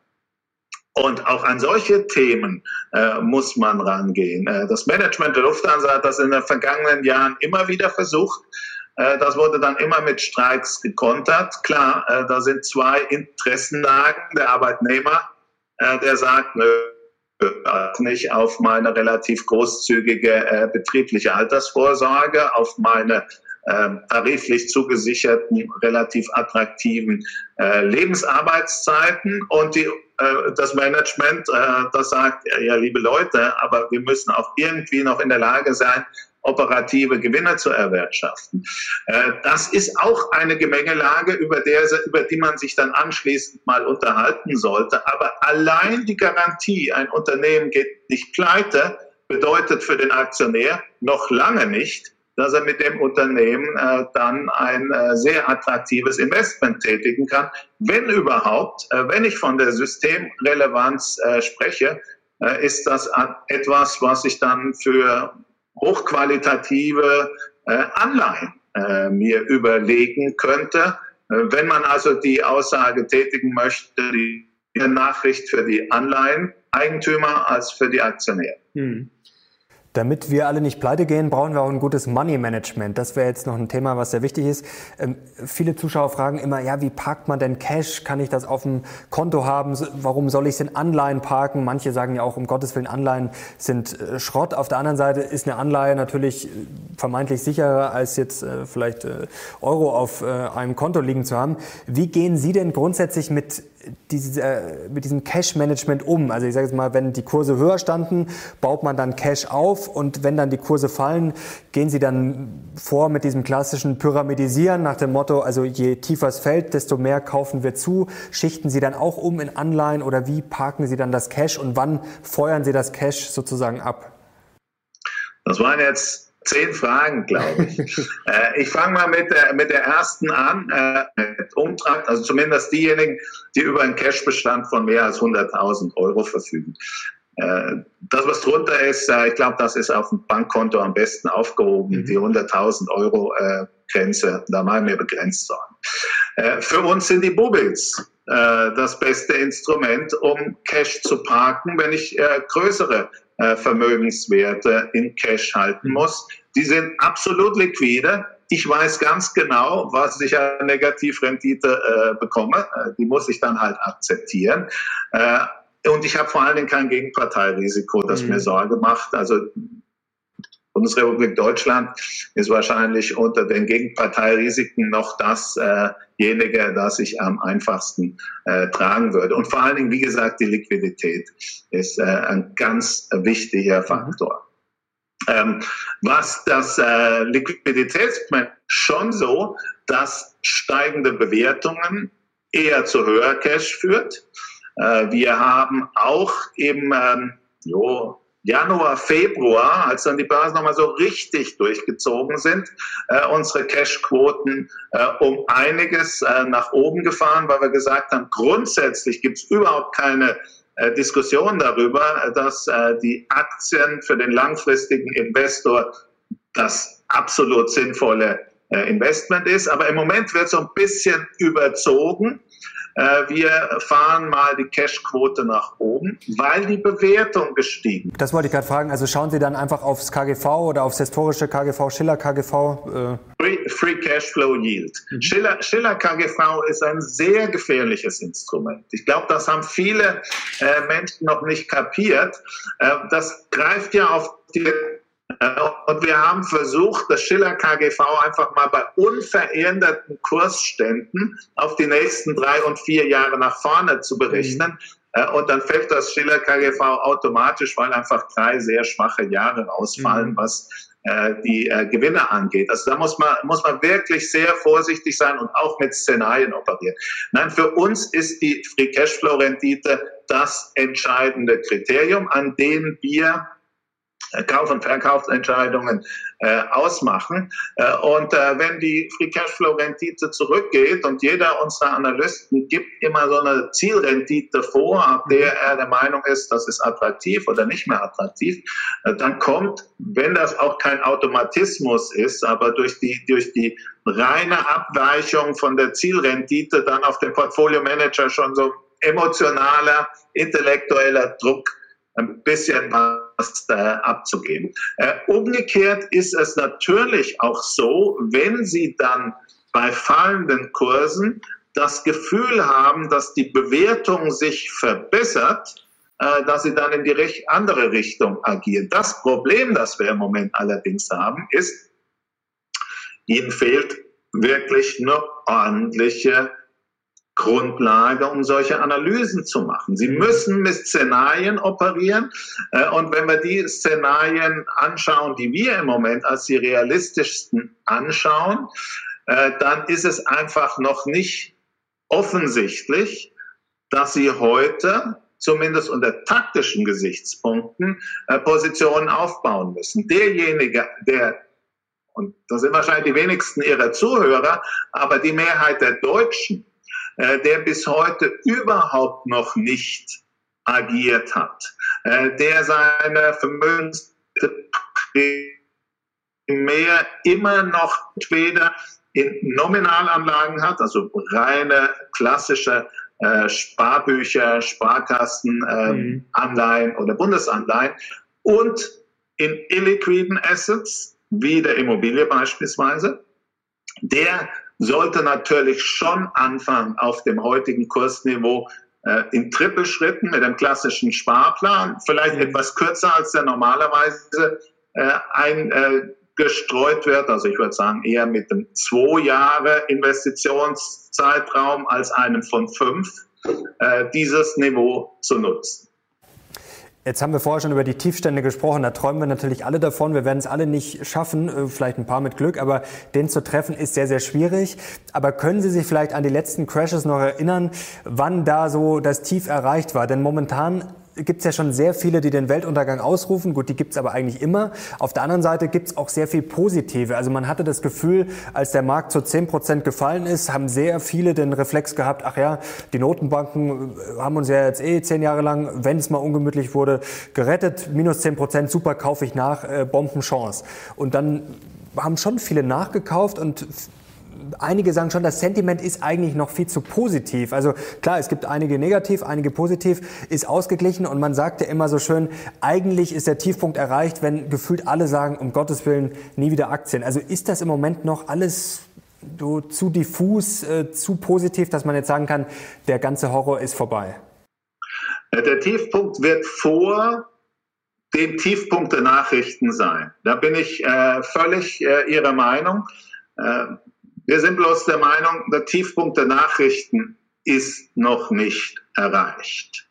Und auch an solche Themen äh, muss man rangehen. Äh, das Management der Lufthansa hat das in den vergangenen Jahren immer wieder versucht. Äh, das wurde dann immer mit Streiks gekontert. Klar, äh, da sind zwei Interessenlagen. Der Arbeitnehmer, äh, der sagt, nö, nicht auf meine relativ großzügige betriebliche Altersvorsorge, auf meine tariflich zugesicherten, relativ attraktiven Lebensarbeitszeiten und die, das Management, das sagt, ja, liebe Leute, aber wir müssen auch irgendwie noch in der Lage sein, operative Gewinne zu erwirtschaften. Äh, das ist auch eine Gemengelage, über, der, über die man sich dann anschließend mal unterhalten sollte. Aber allein die Garantie, ein Unternehmen geht nicht pleite, bedeutet für den Aktionär noch lange nicht, dass er mit dem Unternehmen äh, dann ein äh, sehr attraktives Investment tätigen kann. Wenn überhaupt, äh, wenn ich von der Systemrelevanz äh, spreche, äh, ist das etwas, was ich dann für hochqualitative äh, Anleihen äh, mir überlegen könnte. Äh, wenn man also die Aussage tätigen möchte, die Nachricht für die Anleiheneigentümer als für die Aktionäre. Hm. Damit wir alle nicht pleite gehen, brauchen wir auch ein gutes Money Management. Das wäre jetzt noch ein Thema, was sehr wichtig ist. Ähm, viele Zuschauer fragen immer, ja, wie parkt man denn Cash? Kann ich das auf dem Konto haben? Warum soll ich es in Anleihen parken? Manche sagen ja auch, um Gottes Willen, Anleihen sind äh, Schrott. Auf der anderen Seite ist eine Anleihe natürlich äh, vermeintlich sicherer, als jetzt äh, vielleicht äh, Euro auf äh, einem Konto liegen zu haben. Wie gehen Sie denn grundsätzlich mit diese, äh, mit diesem Cash-Management um? Also ich sage jetzt mal, wenn die Kurse höher standen, baut man dann Cash auf und wenn dann die Kurse fallen, gehen Sie dann vor mit diesem klassischen Pyramidisieren nach dem Motto, also je tiefer es fällt, desto mehr kaufen wir zu. Schichten Sie dann auch um in Anleihen oder wie parken Sie dann das Cash und wann feuern Sie das Cash sozusagen ab? Das waren jetzt zehn Fragen, glaube ich. äh, ich fange mal mit der, mit der ersten an. Äh, Umtrag, also zumindest diejenigen, die über einen Cashbestand von mehr als 100.000 Euro verfügen. äh, das, was drunter ist, äh, ich glaube, das ist auf dem Bankkonto am besten aufgehoben. Mhm. Die 100.000 Euro äh, Grenze, da machen wir begrenzt sein. Äh, für uns sind die Bubbles das beste Instrument, um Cash zu parken, wenn ich größere äh, Vermögenswerte in Cash halten muss. Die sind absolut liquide. Ich weiß ganz genau, was ich an Negativrendite äh, bekomme. Äh, die muss ich dann halt akzeptieren. Äh, und ich habe vor allen Dingen kein Gegenparteirisiko, das mhm. mir Sorge macht. Also Bundesrepublik Deutschland ist wahrscheinlich unter den Gegenparteirisiken noch dasjenige, das ich am einfachsten äh, tragen würde. Und vor allen Dingen, wie gesagt, die Liquidität ist äh, ein ganz wichtiger Faktor. Ähm, was das äh, Liquiditätsmanagement schon so, dass steigende Bewertungen eher zu höher Cash führt. Äh, wir haben auch im ähm, jo, Januar, Februar, als dann die Börsen nochmal so richtig durchgezogen sind, äh, unsere Cashquoten äh, um einiges äh, nach oben gefahren, weil wir gesagt haben, grundsätzlich gibt es überhaupt keine äh, Diskussion darüber, dass äh, die Aktien für den langfristigen Investor das absolut sinnvolle äh, Investment ist. Aber im Moment wird so ein bisschen überzogen. Äh, wir fahren mal die Cashquote nach oben, weil die Bewertung gestiegen Das wollte ich gerade fragen. Also schauen Sie dann einfach aufs KGV oder aufs historische KGV, Schiller KGV? Äh. Free, Free Cashflow Yield. Mhm. Schiller, Schiller KGV ist ein sehr gefährliches Instrument. Ich glaube, das haben viele äh, Menschen noch nicht kapiert. Äh, das greift ja auf die und wir haben versucht, das Schiller KGV einfach mal bei unveränderten Kursständen auf die nächsten drei und vier Jahre nach vorne zu berechnen. Mhm. Und dann fällt das Schiller KGV automatisch, weil einfach drei sehr schwache Jahre ausfallen, mhm. was äh, die äh, Gewinne angeht. Also da muss man, muss man wirklich sehr vorsichtig sein und auch mit Szenarien operieren. Nein, für uns ist die Free Cashflow Rendite das entscheidende Kriterium, an dem wir Kauf- und Verkaufsentscheidungen äh, ausmachen. Äh, und äh, wenn die Free Cashflow-Rendite zurückgeht und jeder unserer Analysten gibt immer so eine Zielrendite vor, ab der mhm. er der Meinung ist, das ist attraktiv oder nicht mehr attraktiv, äh, dann kommt, wenn das auch kein Automatismus ist, aber durch die, durch die reine Abweichung von der Zielrendite dann auf den Portfolio-Manager schon so emotionaler, intellektueller Druck ein bisschen was äh, abzugeben. Äh, umgekehrt ist es natürlich auch so, wenn Sie dann bei fallenden Kursen das Gefühl haben, dass die Bewertung sich verbessert, äh, dass Sie dann in die andere Richtung agieren. Das Problem, das wir im Moment allerdings haben, ist, Ihnen fehlt wirklich eine ordentliche Grundlage, um solche Analysen zu machen. Sie müssen mit Szenarien operieren. Äh, und wenn wir die Szenarien anschauen, die wir im Moment als die realistischsten anschauen, äh, dann ist es einfach noch nicht offensichtlich, dass Sie heute zumindest unter taktischen Gesichtspunkten äh, Positionen aufbauen müssen. Derjenige, der und das sind wahrscheinlich die wenigsten Ihrer Zuhörer, aber die Mehrheit der Deutschen, der bis heute überhaupt noch nicht agiert hat, äh, der seine Vermögens mehr immer noch entweder in Nominalanlagen hat, also reine klassische äh, Sparbücher, Sparkassen, äh, mhm. Oder Bundesanleihen und in illiquiden Assets, wie der Immobilie beispielsweise, der sollte natürlich schon anfangen auf dem heutigen Kursniveau äh, in Trippelschritten mit dem klassischen Sparplan, vielleicht mhm. etwas kürzer als der normalerweise äh, eingestreut wird. Also ich würde sagen eher mit einem zwei Jahre Investitionszeitraum als einem von fünf, äh, dieses Niveau zu nutzen. Jetzt haben wir vorher schon über die Tiefstände gesprochen. Da träumen wir natürlich alle davon. Wir werden es alle nicht schaffen, äh, vielleicht ein paar mit Glück, aber den zu treffen ist sehr, sehr schwierig. Aber können Sie sich vielleicht an die letzten Crashes noch erinnern, wann da so das Tief erreicht war? Denn momentan gibt es ja schon sehr viele, die den Weltuntergang ausrufen. Gut, die gibt es aber eigentlich immer. Auf der anderen Seite gibt es auch sehr viel Positive. Also man hatte das Gefühl, als der Markt zu 10 Prozent gefallen ist, haben sehr viele den Reflex gehabt, ach ja, die Notenbanken äh, haben uns ja jetzt eh zehn Jahre lang, wenn es mal ungemütlich wurde, gerettet. Minus 10 Prozent, super, kaufe ich nach, äh, Bombenchance. Und dann haben schon viele nachgekauft und einige sagen schon, das Sentiment ist eigentlich noch viel zu positiv. Also klar, es gibt einige negativ, einige positiv, ist ausgeglichen und man sagt ja immer so schön, eigentlich ist der Tiefpunkt erreicht, wenn gefühlt alle sagen, um Gottes Willen nie wieder Aktien. Also ist das im Moment noch alles so zu diffus, äh, zu positiv, dass man jetzt sagen kann, der ganze Horror ist vorbei? Der Tiefpunkt wird vor dem Tiefpunkt der Nachrichten sein. Da bin ich äh, völlig äh, Ihrer Meinung. Wir sind bloß der Meinung, der Tiefpunkt der Nachrichten ist noch nicht erreicht.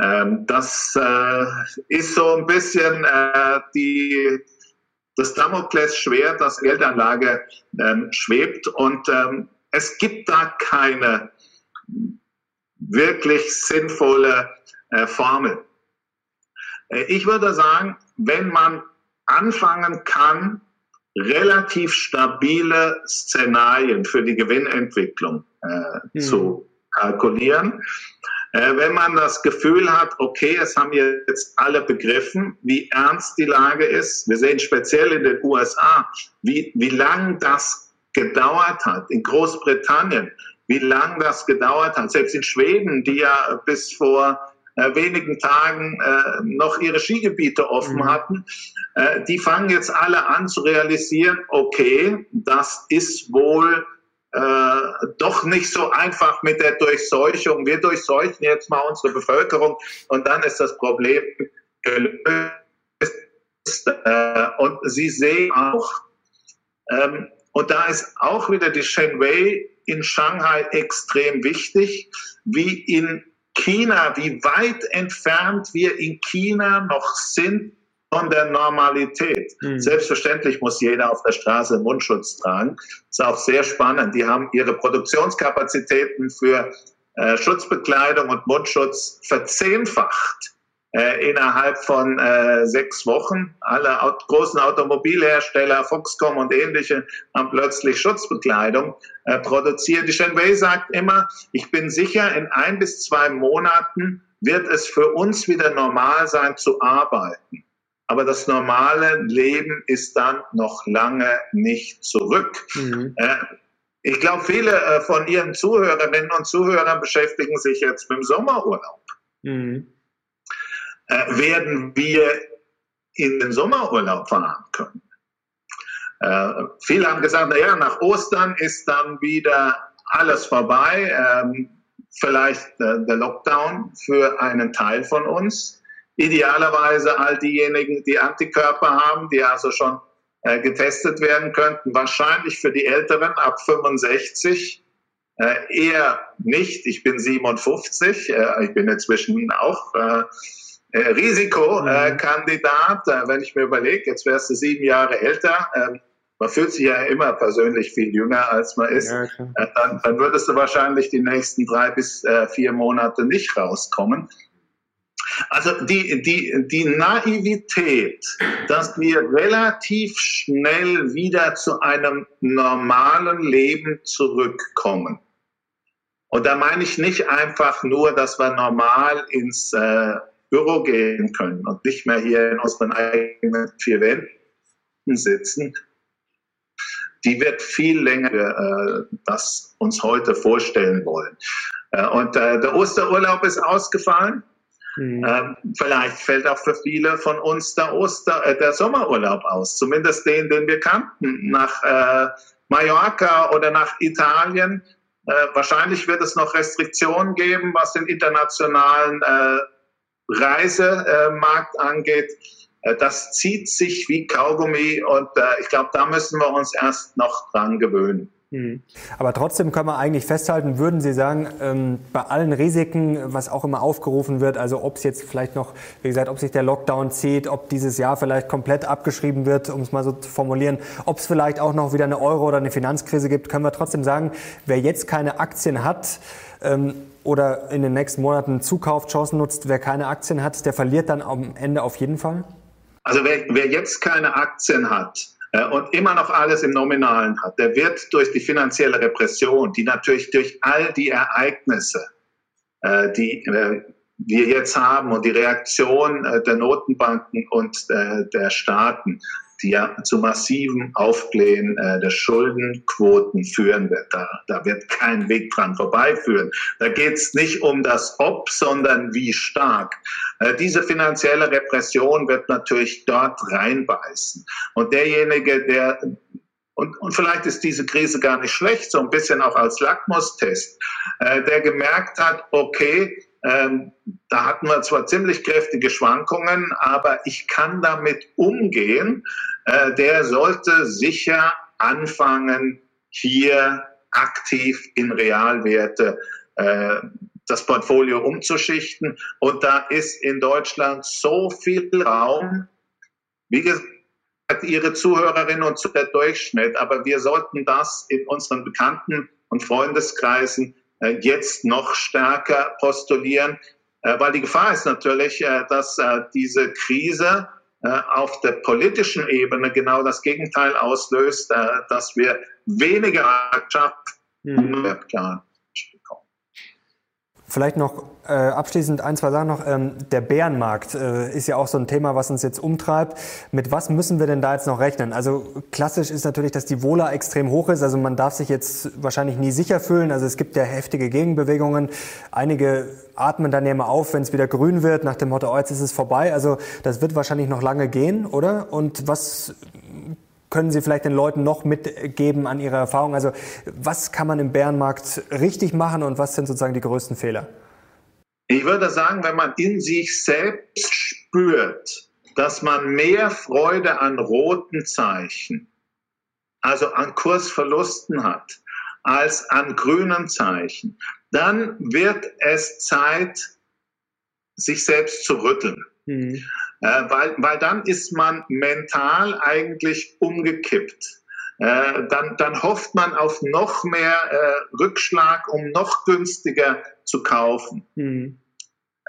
Ähm, das äh, ist so ein bisschen äh, die, das Damoklesschwert, das Geldanlage ähm, schwebt und ähm, es gibt da keine wirklich sinnvolle äh, Formel. Äh, ich würde sagen, wenn man anfangen kann, relativ stabile Szenarien für die Gewinnentwicklung äh, mhm. zu kalkulieren. Äh, wenn man das Gefühl hat, okay, es haben jetzt alle begriffen, wie ernst die Lage ist. Wir sehen speziell in den USA, wie, wie lang das gedauert hat. In Großbritannien, wie lang das gedauert hat. Selbst in Schweden, die ja bis vor äh, wenigen Tagen äh, noch ihre Skigebiete offen mhm. hatten, äh, die fangen jetzt alle an zu realisieren, okay, das ist wohl äh, doch nicht so einfach mit der Durchseuchung. Wir durchseuchen jetzt mal unsere Bevölkerung und dann ist das Problem gelöst. Äh, und Sie sehen auch, ähm, und da ist auch wieder die Shenwei in Shanghai extrem wichtig, wie in China, wie weit entfernt wir in China noch sind von der Normalität. Mhm. Selbstverständlich muss jeder auf der Straße Mundschutz tragen. Das ist auch sehr spannend. Die haben ihre Produktionskapazitäten für äh, Schutzbekleidung und Mundschutz verzehnfacht äh, innerhalb von äh, sechs Wochen. Alle Aut großen Automobilhersteller, Foxconn und ähnliche, haben plötzlich Schutzbekleidung äh, produziert. Die Shenwei sagt immer, ich bin sicher, in ein bis zwei Monaten wird es für uns wieder normal sein zu arbeiten. Aber das normale Leben ist dann noch lange nicht zurück. Mhm. Äh, ich glaube, viele äh, von Ihren Zuhörerinnen und Zuhörern beschäftigen sich jetzt mit dem Sommerurlaub. Mhm äh, werden wir in den Sommerurlaub fahren können. Äh, viele haben gesagt, naja, nach Ostern ist dann wieder alles vorbei. Ähm, vielleicht äh, der Lockdown für einen Teil von uns. Idealerweise all diejenigen, die Antikörper haben, die also schon äh, getestet werden könnten. Wahrscheinlich für die Älteren ab 65 äh, eher nicht. Ich bin 57, äh, ich bin inzwischen auch äh, Risikokandidat, äh, wenn ich mir überlege, jetzt wärst du sieben Jahre älter, ähm, man fühlt sich ja immer persönlich viel jünger, als man ist, ja, äh, dann, dann, würdest du wahrscheinlich die nächsten drei bis äh, vier Monate nicht rauskommen. Also die, die, die Naivität, dass wir relativ schnell wieder zu einem normalen Leben zurückkommen. Und da meine ich nicht einfach nur, dass wir normal ins äh, Büro gehen können und nicht mehr hier in unseren eigenen vier Wänden sitzen, die wird viel länger äh, das uns heute vorstellen wollen. Äh, und äh, der Osterurlaub ist ausgefallen. Mhm. Ähm, vielleicht fällt auch für viele von uns der, Oster, äh, der Sommerurlaub aus, zumindest den, den wir kannten, nach äh, Mallorca oder nach Italien. Äh, wahrscheinlich wird es noch Restriktionen geben, was den internationalen äh, Reisemarkt angeht, äh, das zieht sich wie Kaugummi und äh, ich glaube, da müssen wir uns erst noch dran gewöhnen. Mhm. Aber trotzdem können wir eigentlich festhalten, würden Sie sagen, ähm, bei allen Risiken, was auch immer aufgerufen wird, also ob es jetzt vielleicht noch, wie gesagt, ob sich der Lockdown zieht, ob dieses Jahr vielleicht komplett abgeschrieben wird, um es mal so zu formulieren, ob es vielleicht auch noch wieder eine Euro- oder eine Finanzkrise gibt, können wir trotzdem sagen, wer jetzt keine Aktien hat, ähm, oder in den nächsten Monaten Zukaufchancen nutzt, wer keine Aktien hat, der verliert dann am Ende auf jeden Fall? Also wer, wer jetzt keine Aktien hat, und immer noch alles im Nominalen hat, der wird durch die finanzielle Repression, die natürlich durch all die Ereignisse, äh, die äh, wir jetzt haben und die Reaktion der Notenbanken und der Staaten, die ja zu massivem Aufblähen äh, der Schuldenquoten führen wird. Da, da wird kein Weg dran vorbeiführen. Da geht es nicht um das Ob, sondern wie stark. Äh, diese finanzielle Repression wird natürlich dort reinbeißen. Und derjenige, der und, und vielleicht ist diese Krise gar nicht schlecht, so ein bisschen auch als Lackmustest, äh, der gemerkt hat, okay, ähm, da hatten wir zwar ziemlich kräftige Schwankungen, aber ich kann damit umgehen. Äh, der sollte sicher anfangen, hier aktiv in Realwerte äh, das Portfolio umzuschichten. Und da ist in Deutschland so viel Raum. Wie gesagt, Ihre Zuhörerinnen und der Durchschnitt, aber wir sollten das in unseren Bekannten- und Freundeskreisen jetzt noch stärker postulieren, äh, weil die Gefahr ist natürlich, äh, dass diese Krise auf der politischen Ebene genau das Gegenteil auslöst, dass wir weniger Wirtschaft mhm. bekommen. Vielleicht noch äh, abschließend ein, zwei Sachen noch. Ähm, der Bärenmarkt äh, ist ja auch so ein Thema, was uns jetzt umtreibt. Mit was müssen wir denn da jetzt noch rechnen? Also klassisch ist natürlich, dass die Wohler extrem hoch ist. Also man darf sich jetzt wahrscheinlich nie sicher fühlen. Also es gibt ja heftige Gegenbewegungen. Einige atmen dann ja mal auf, wenn es wieder grün wird, nach dem Motto, oh, jetzt ist es vorbei. Also das wird wahrscheinlich noch lange gehen, oder? Und was können Sie vielleicht den Leuten noch mitgeben an Ihrer Erfahrung? Also was kann man im Bärenmarkt richtig machen und was sind sozusagen die größten Fehler? Ich würde sagen, wenn man in sich selbst spürt, dass man mehr Freude an roten Zeichen, also an Kursverlusten hat, als an grünen Zeichen, dann wird es Zeit, sich selbst zu rütteln. Mhm. Äh, weil, weil dann ist man mental eigentlich umgekippt. Äh, dann, dann hofft man auf noch mehr äh, Rückschlag, um noch günstiger zu kaufen. Mhm.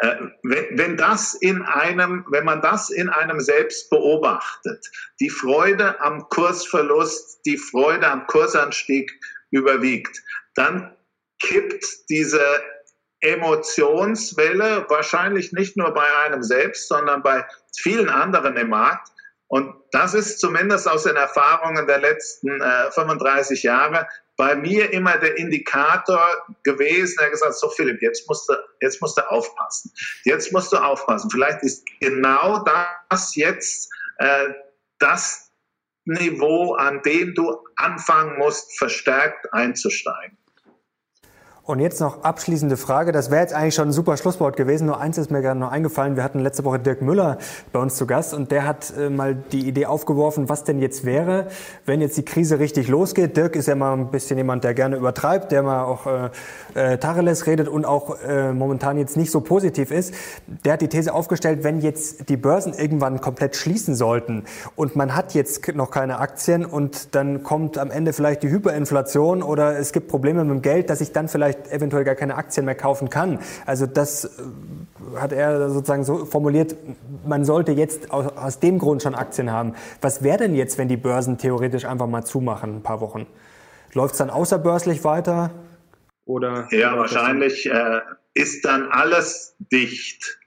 Äh, wenn, wenn das in einem, wenn man das in einem selbst beobachtet, die Freude am Kursverlust, die Freude am Kursanstieg überwiegt, dann kippt diese Emotionswelle, wahrscheinlich nicht nur bei einem selbst, sondern bei vielen anderen im Markt. Und das ist zumindest aus den Erfahrungen der letzten äh, 35 Jahre bei mir immer der Indikator gewesen, der gesagt, so Philipp, jetzt musst du, jetzt musst du aufpassen. Jetzt musst du aufpassen. Vielleicht ist genau das jetzt äh, das Niveau, an dem du anfangen musst, verstärkt einzusteigen. Und jetzt noch abschließende Frage. Das wäre jetzt eigentlich schon ein super Schlusswort gewesen. Nur eins ist mir gerade noch eingefallen. Wir hatten letzte Woche Dirk Müller bei uns zu Gast und der hat äh, mal die Idee aufgeworfen, was denn jetzt wäre, wenn jetzt die Krise richtig losgeht. Dirk ist ja mal ein bisschen jemand, der gerne übertreibt, der mal auch äh, äh, Tacheles redet und auch äh, momentan jetzt nicht so positiv ist. Der hat die These aufgestellt, wenn jetzt die Börsen irgendwann komplett schließen sollten und man hat jetzt noch keine Aktien und dann kommt am Ende vielleicht die Hyperinflation oder es gibt Probleme mit dem Geld, dass ich dann vielleicht vielleicht eventuell gar keine Aktien mehr kaufen kann. Also das äh, hat er sozusagen so formuliert, man sollte jetzt aus, aus dem Grund schon Aktien haben. Was wäre denn jetzt, wenn die Börsen theoretisch einfach mal zumachen, ein paar Wochen? Läuft es dann außerbörslich weiter? Oder ja, wahrscheinlich äh, ist dann alles dicht.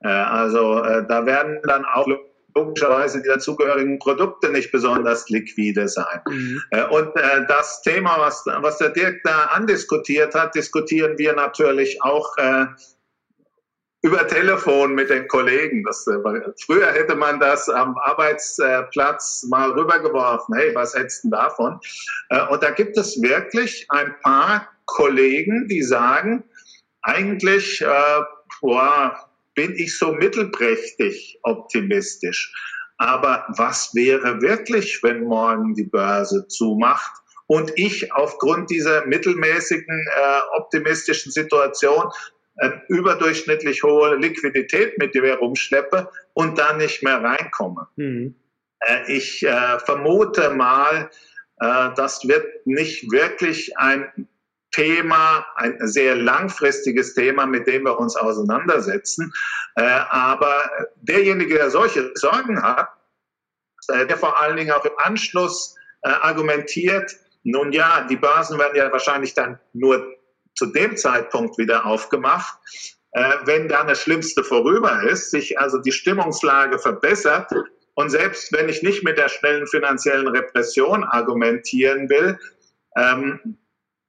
Äh, also äh, da werden dann auch logischerweise die dazugehörigen Produkte nicht besonders liquide sein. Mhm. Äh, und äh, das Thema, was, was der Dirk da andiskutiert hat, diskutieren wir natürlich auch äh, über Telefon mit den Kollegen. Das, früher hätte man das am Arbeitsplatz mal rübergeworfen. Hey, was hältst du davon? Und da gibt es wirklich ein paar Kollegen, die sagen, eigentlich, boah, bin ich so mittelprächtig optimistisch. Aber was wäre wirklich, wenn morgen die Börse zumacht und ich aufgrund dieser mittelmäßigen äh, optimistischen Situation äh, überdurchschnittlich hohe Liquidität mit mir rumschleppe und dann nicht mehr reinkomme. Mhm. Äh, ich äh, vermute mal, äh, das wird nicht wirklich ein Thema, ein sehr langfristiges Thema, mit dem wir uns auseinandersetzen. Äh, aber derjenige, der solche Sorgen hat, äh, der vor allen Dingen auch im Anschluss äh, argumentiert, nun ja, die Börsen werden ja wahrscheinlich dann nur zu dem Zeitpunkt wieder aufgemacht, wenn dann das Schlimmste vorüber ist, sich also die Stimmungslage verbessert. Und selbst wenn ich nicht mit der schnellen finanziellen Repression argumentieren will, ähm,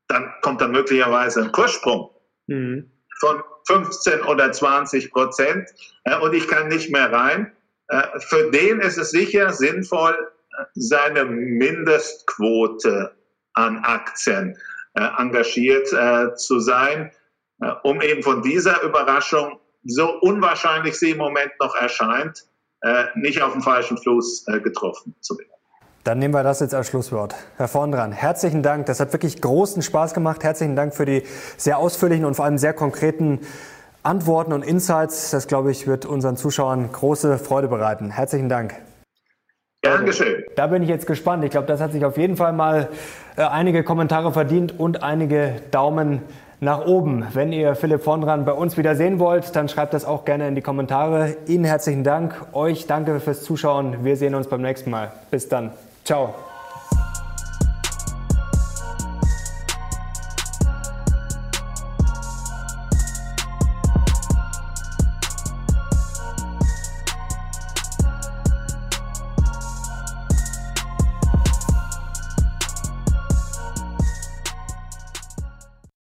dann kommt dann möglicherweise ein Kurssprung mhm. von 15 oder 20 Prozent äh, und ich kann nicht mehr rein. Äh, für den ist es sicher sinnvoll, seine Mindestquote an Aktien äh, engagiert äh, zu sein, äh, um eben von dieser Überraschung, so unwahrscheinlich sie im Moment noch erscheint, äh, nicht auf dem falschen Fuß getroffen zu werden. Dann nehmen wir das jetzt als Schlusswort. Herr vorn dran, herzlichen Dank. Das hat wirklich großen Spaß gemacht. Herzlichen Dank für die sehr ausführlichen und vor allem sehr konkreten Antworten und Insights. Das, glaube ich, wird unseren Zuschauern große Freude bereiten. Herzlichen Dank. Dankeschön. Da bin ich jetzt gespannt. Ich glaube, das hat sich auf jeden Fall mal äh, einige Kommentare verdient und einige Daumen nach oben. Wenn ihr Philipp Vondran bei uns wieder sehen wollt, dann schreibt das auch gerne in die Kommentare. Ihnen herzlichen Dank. Euch danke fürs Zuschauen. Wir sehen uns beim nächsten Mal. Bis dann. Ciao.